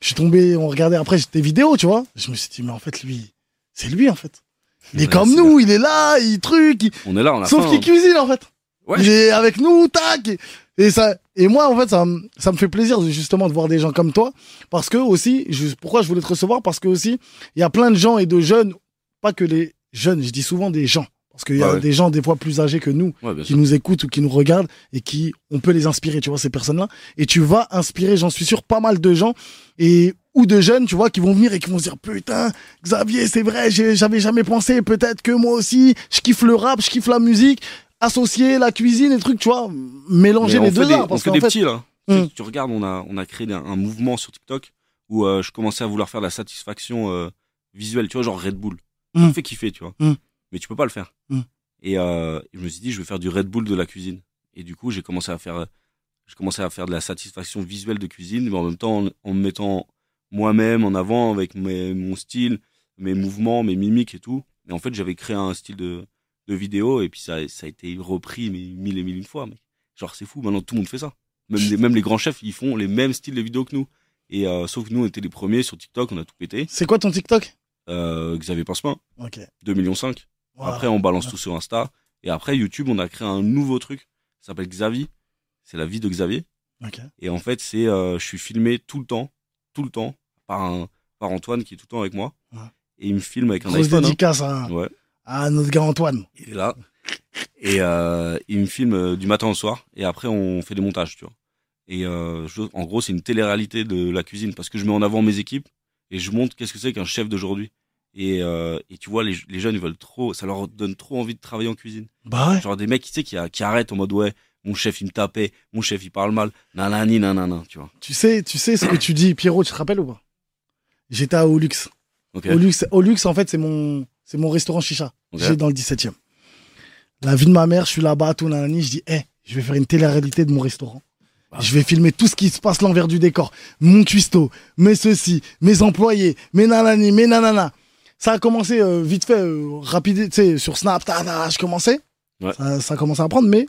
suis tombé, on regardait après tes vidéos, tu vois. Je me suis dit, mais en fait, lui, c'est lui, en fait. Il est Ouais, comme nous, il est là, il truc. il- On est là, on a Sauf qu'il hein. cuisine, en fait. Ouais. Il est avec nous, tac. Et, et ça, et moi, en fait, ça, me- ça me fait plaisir justement de voir des gens comme toi. Parce que aussi, je- pourquoi je voulais te recevoir Parce que aussi, il y a plein de gens et de jeunes, pas que les jeunes, je dis souvent des gens. Parce qu'il y a Ah ouais. des gens des fois plus âgés que nous Ouais, qui sûr. nous écoutent ou qui nous regardent et qui on peut les inspirer, tu vois, ces personnes-là. Et tu vas inspirer, j'en suis sûr, pas mal de gens et ou de jeunes, tu vois, qui vont venir et qui vont se dire putain, Xavier, c'est vrai, j'avais jamais pensé, peut-être que moi aussi, je kiffe le rap, je kiffe la musique, associer la cuisine et trucs, tu vois, mélanger les deux des, arts, on parce fait qu'en des fait, petits, là. Mm. Tu, tu regardes, on a, on a créé un, un mouvement sur TikTok où euh, je commençais à vouloir faire de la satisfaction euh, visuelle, tu vois, genre Red Bull. Ça me fait kiffer, tu vois. Mm. Mais tu peux pas le faire. Mm. Et euh, je me suis dit, je vais faire du Red Bull de la cuisine. Et du coup, j'ai commencé à faire, euh, j'ai commencé à faire de la satisfaction visuelle de cuisine, mais en même temps, en, en me mettant moi-même en avant avec mes, mon style, mes mouvements, mes mimiques et tout. Et en fait, j'avais créé un style de, de vidéo et puis ça, ça a été repris mais mille et mille une fois. Mec. Genre, c'est fou, maintenant tout le monde fait ça. Même les, même les grands chefs, ils font les mêmes styles de vidéos que nous. Et euh, sauf que nous, on était les premiers sur TikTok, on a tout pété. c'est quoi ton TikTok? Euh, Xavier Pincemin, Ok. 2 millions 5. Voilà. Après, on balance tout sur Insta. Et après, YouTube, on a créé un nouveau truc. Ça s'appelle Xavier. C'est la vie de Xavier. Ok. Et en fait, c'est, euh, je suis filmé tout le temps, tout le temps, par un, par Antoine qui est tout le temps avec moi. Ouais. Et il me filme avec un Grosse iPhone. hein. dédicace à, Ouais. à notre gars Antoine. Il est là. Et euh, il me filme euh, du matin au soir. Et après, on fait des montages, tu vois. Et euh, je- en gros, c'est une télé-réalité de la cuisine parce que je mets en avant mes équipes et je montre qu'est-ce que c'est qu'un chef d'aujourd'hui. Et, euh, et tu vois, les, les jeunes, ils veulent trop, ça leur donne trop envie de travailler en cuisine. Bah ouais. Genre des mecs, tu sais, qui, qui arrêtent en mode ouais, mon chef il me tapait, mon chef il parle mal, nanani, nanana, tu vois. Tu sais, tu sais ce que tu dis, Pierrot, tu te rappelles ou pas? J'étais à Olux. Ok. Olux, Olux, en fait, c'est mon, c'est mon restaurant chicha. Ok. J'ai dans le 17e. La vie de ma mère, je suis là-bas, tout nanani, je dis, hé, je vais faire une télé-réalité de mon restaurant. Bah. Je vais filmer tout ce qui se passe l'envers du décor. Mon cuistot, mes ceci, mes employés, mes nanani, mes nanana. Ça a commencé euh, vite fait, euh, rapide, tu sais, sur Snap, ta, ta, je commençais. Ouais. Ça, ça a commencé à prendre, mais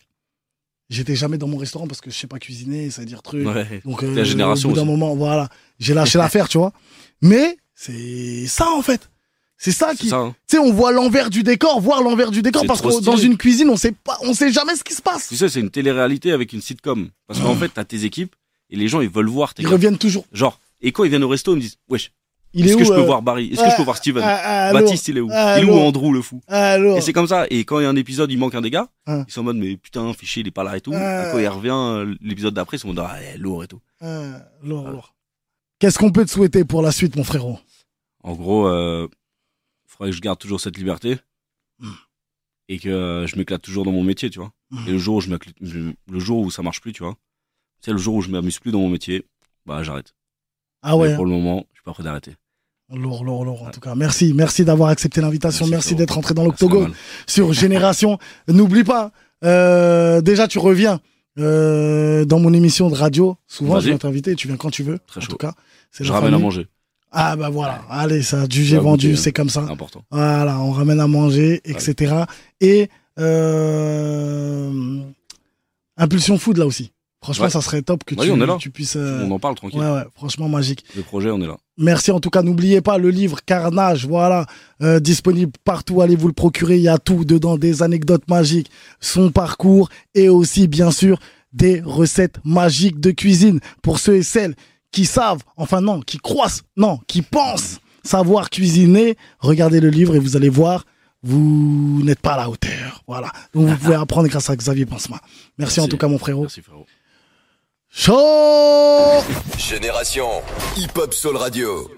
j'étais jamais dans mon restaurant parce que je sais pas cuisiner, ça veut dire truc. Ouais. Donc, la génération au bout d'un moment, voilà, j'ai lâché l'affaire, tu vois. Mais c'est ça, en fait. C'est ça qui. hein. Tu sais, on voit l'envers du décor, voir l'envers du décor parce que dans une cuisine, on sait pas, on sait jamais ce qui se passe. Tu sais, c'est une télé-réalité avec une sitcom. Parce qu'en fait, t'as tes équipes et les gens ils veulent voir tes Ils gars. reviennent toujours. Genre, et quand ils viennent au resto, ils me disent Wesh, Il est est-ce où que je peux euh, voir Barry? Est-ce que je peux voir Steven? ah, ah, Baptiste, il est où? Ah, Il est où Andrew, le fou? Et c'est comme ça. Et quand il y a un épisode, il manque un des gars, ils sont en mode Mais putain, fichier, il est pas là et tout. Et quand il revient, euh, l'épisode d'après, ils sont en mode Ah, lourd et tout. euh, lourd, lourd. Qu'est-ce qu'on peut te souhaiter pour la suite, mon frérot? En gros, euh, faudrait que je garde toujours cette liberté. Hmm. Et que euh, je m'éclate toujours dans mon métier, tu vois. Hmm. Et le jour où je m'éclate- je- le jour où ça marche plus, tu vois. C'est le jour où je m'amuse plus dans mon métier, bah j'arrête. Ah ouais, Mais pour le moment, je suis pas prêt d'arrêter. lourd, lourd, lourd. En tout cas, merci, merci d'avoir accepté l'invitation, Merci, d'être rentré dans l'octogone. sur Génération. N'oublie pas, euh, déjà tu reviens euh, dans mon émission de radio. Souvent, je vais t'inviter, tu viens quand tu veux. Très en chaud. tout cas, Je la ramène à manger. Ah bah voilà, allez, ça, du j'ai vendu, hein. c'est comme ça. C'est important. Voilà, on ramène à manger, etc. Et euh, Impulsion Food là aussi. Franchement, Ouais. ça serait top que Oui, tu, on est là. tu puisses. euh, On en parle tranquille. ouais, ouais, franchement magique. Le projet, on est là. Merci en tout cas. N'oubliez pas le livre Carnage, voilà, euh, disponible partout. Allez vous le procurer. Il y a tout dedans, des anecdotes magiques, son parcours et aussi bien sûr des recettes magiques de cuisine pour ceux et celles qui savent, enfin non, qui croissent, non, qui pensent savoir cuisiner. Regardez le livre et vous allez voir, vous n'êtes pas à la hauteur. Voilà. Donc vous pouvez apprendre grâce à Xavier Pansema. Merci, en Merci. tout cas mon frérot. Merci frérot. Chaud Génération Hip Hop Soul Radio.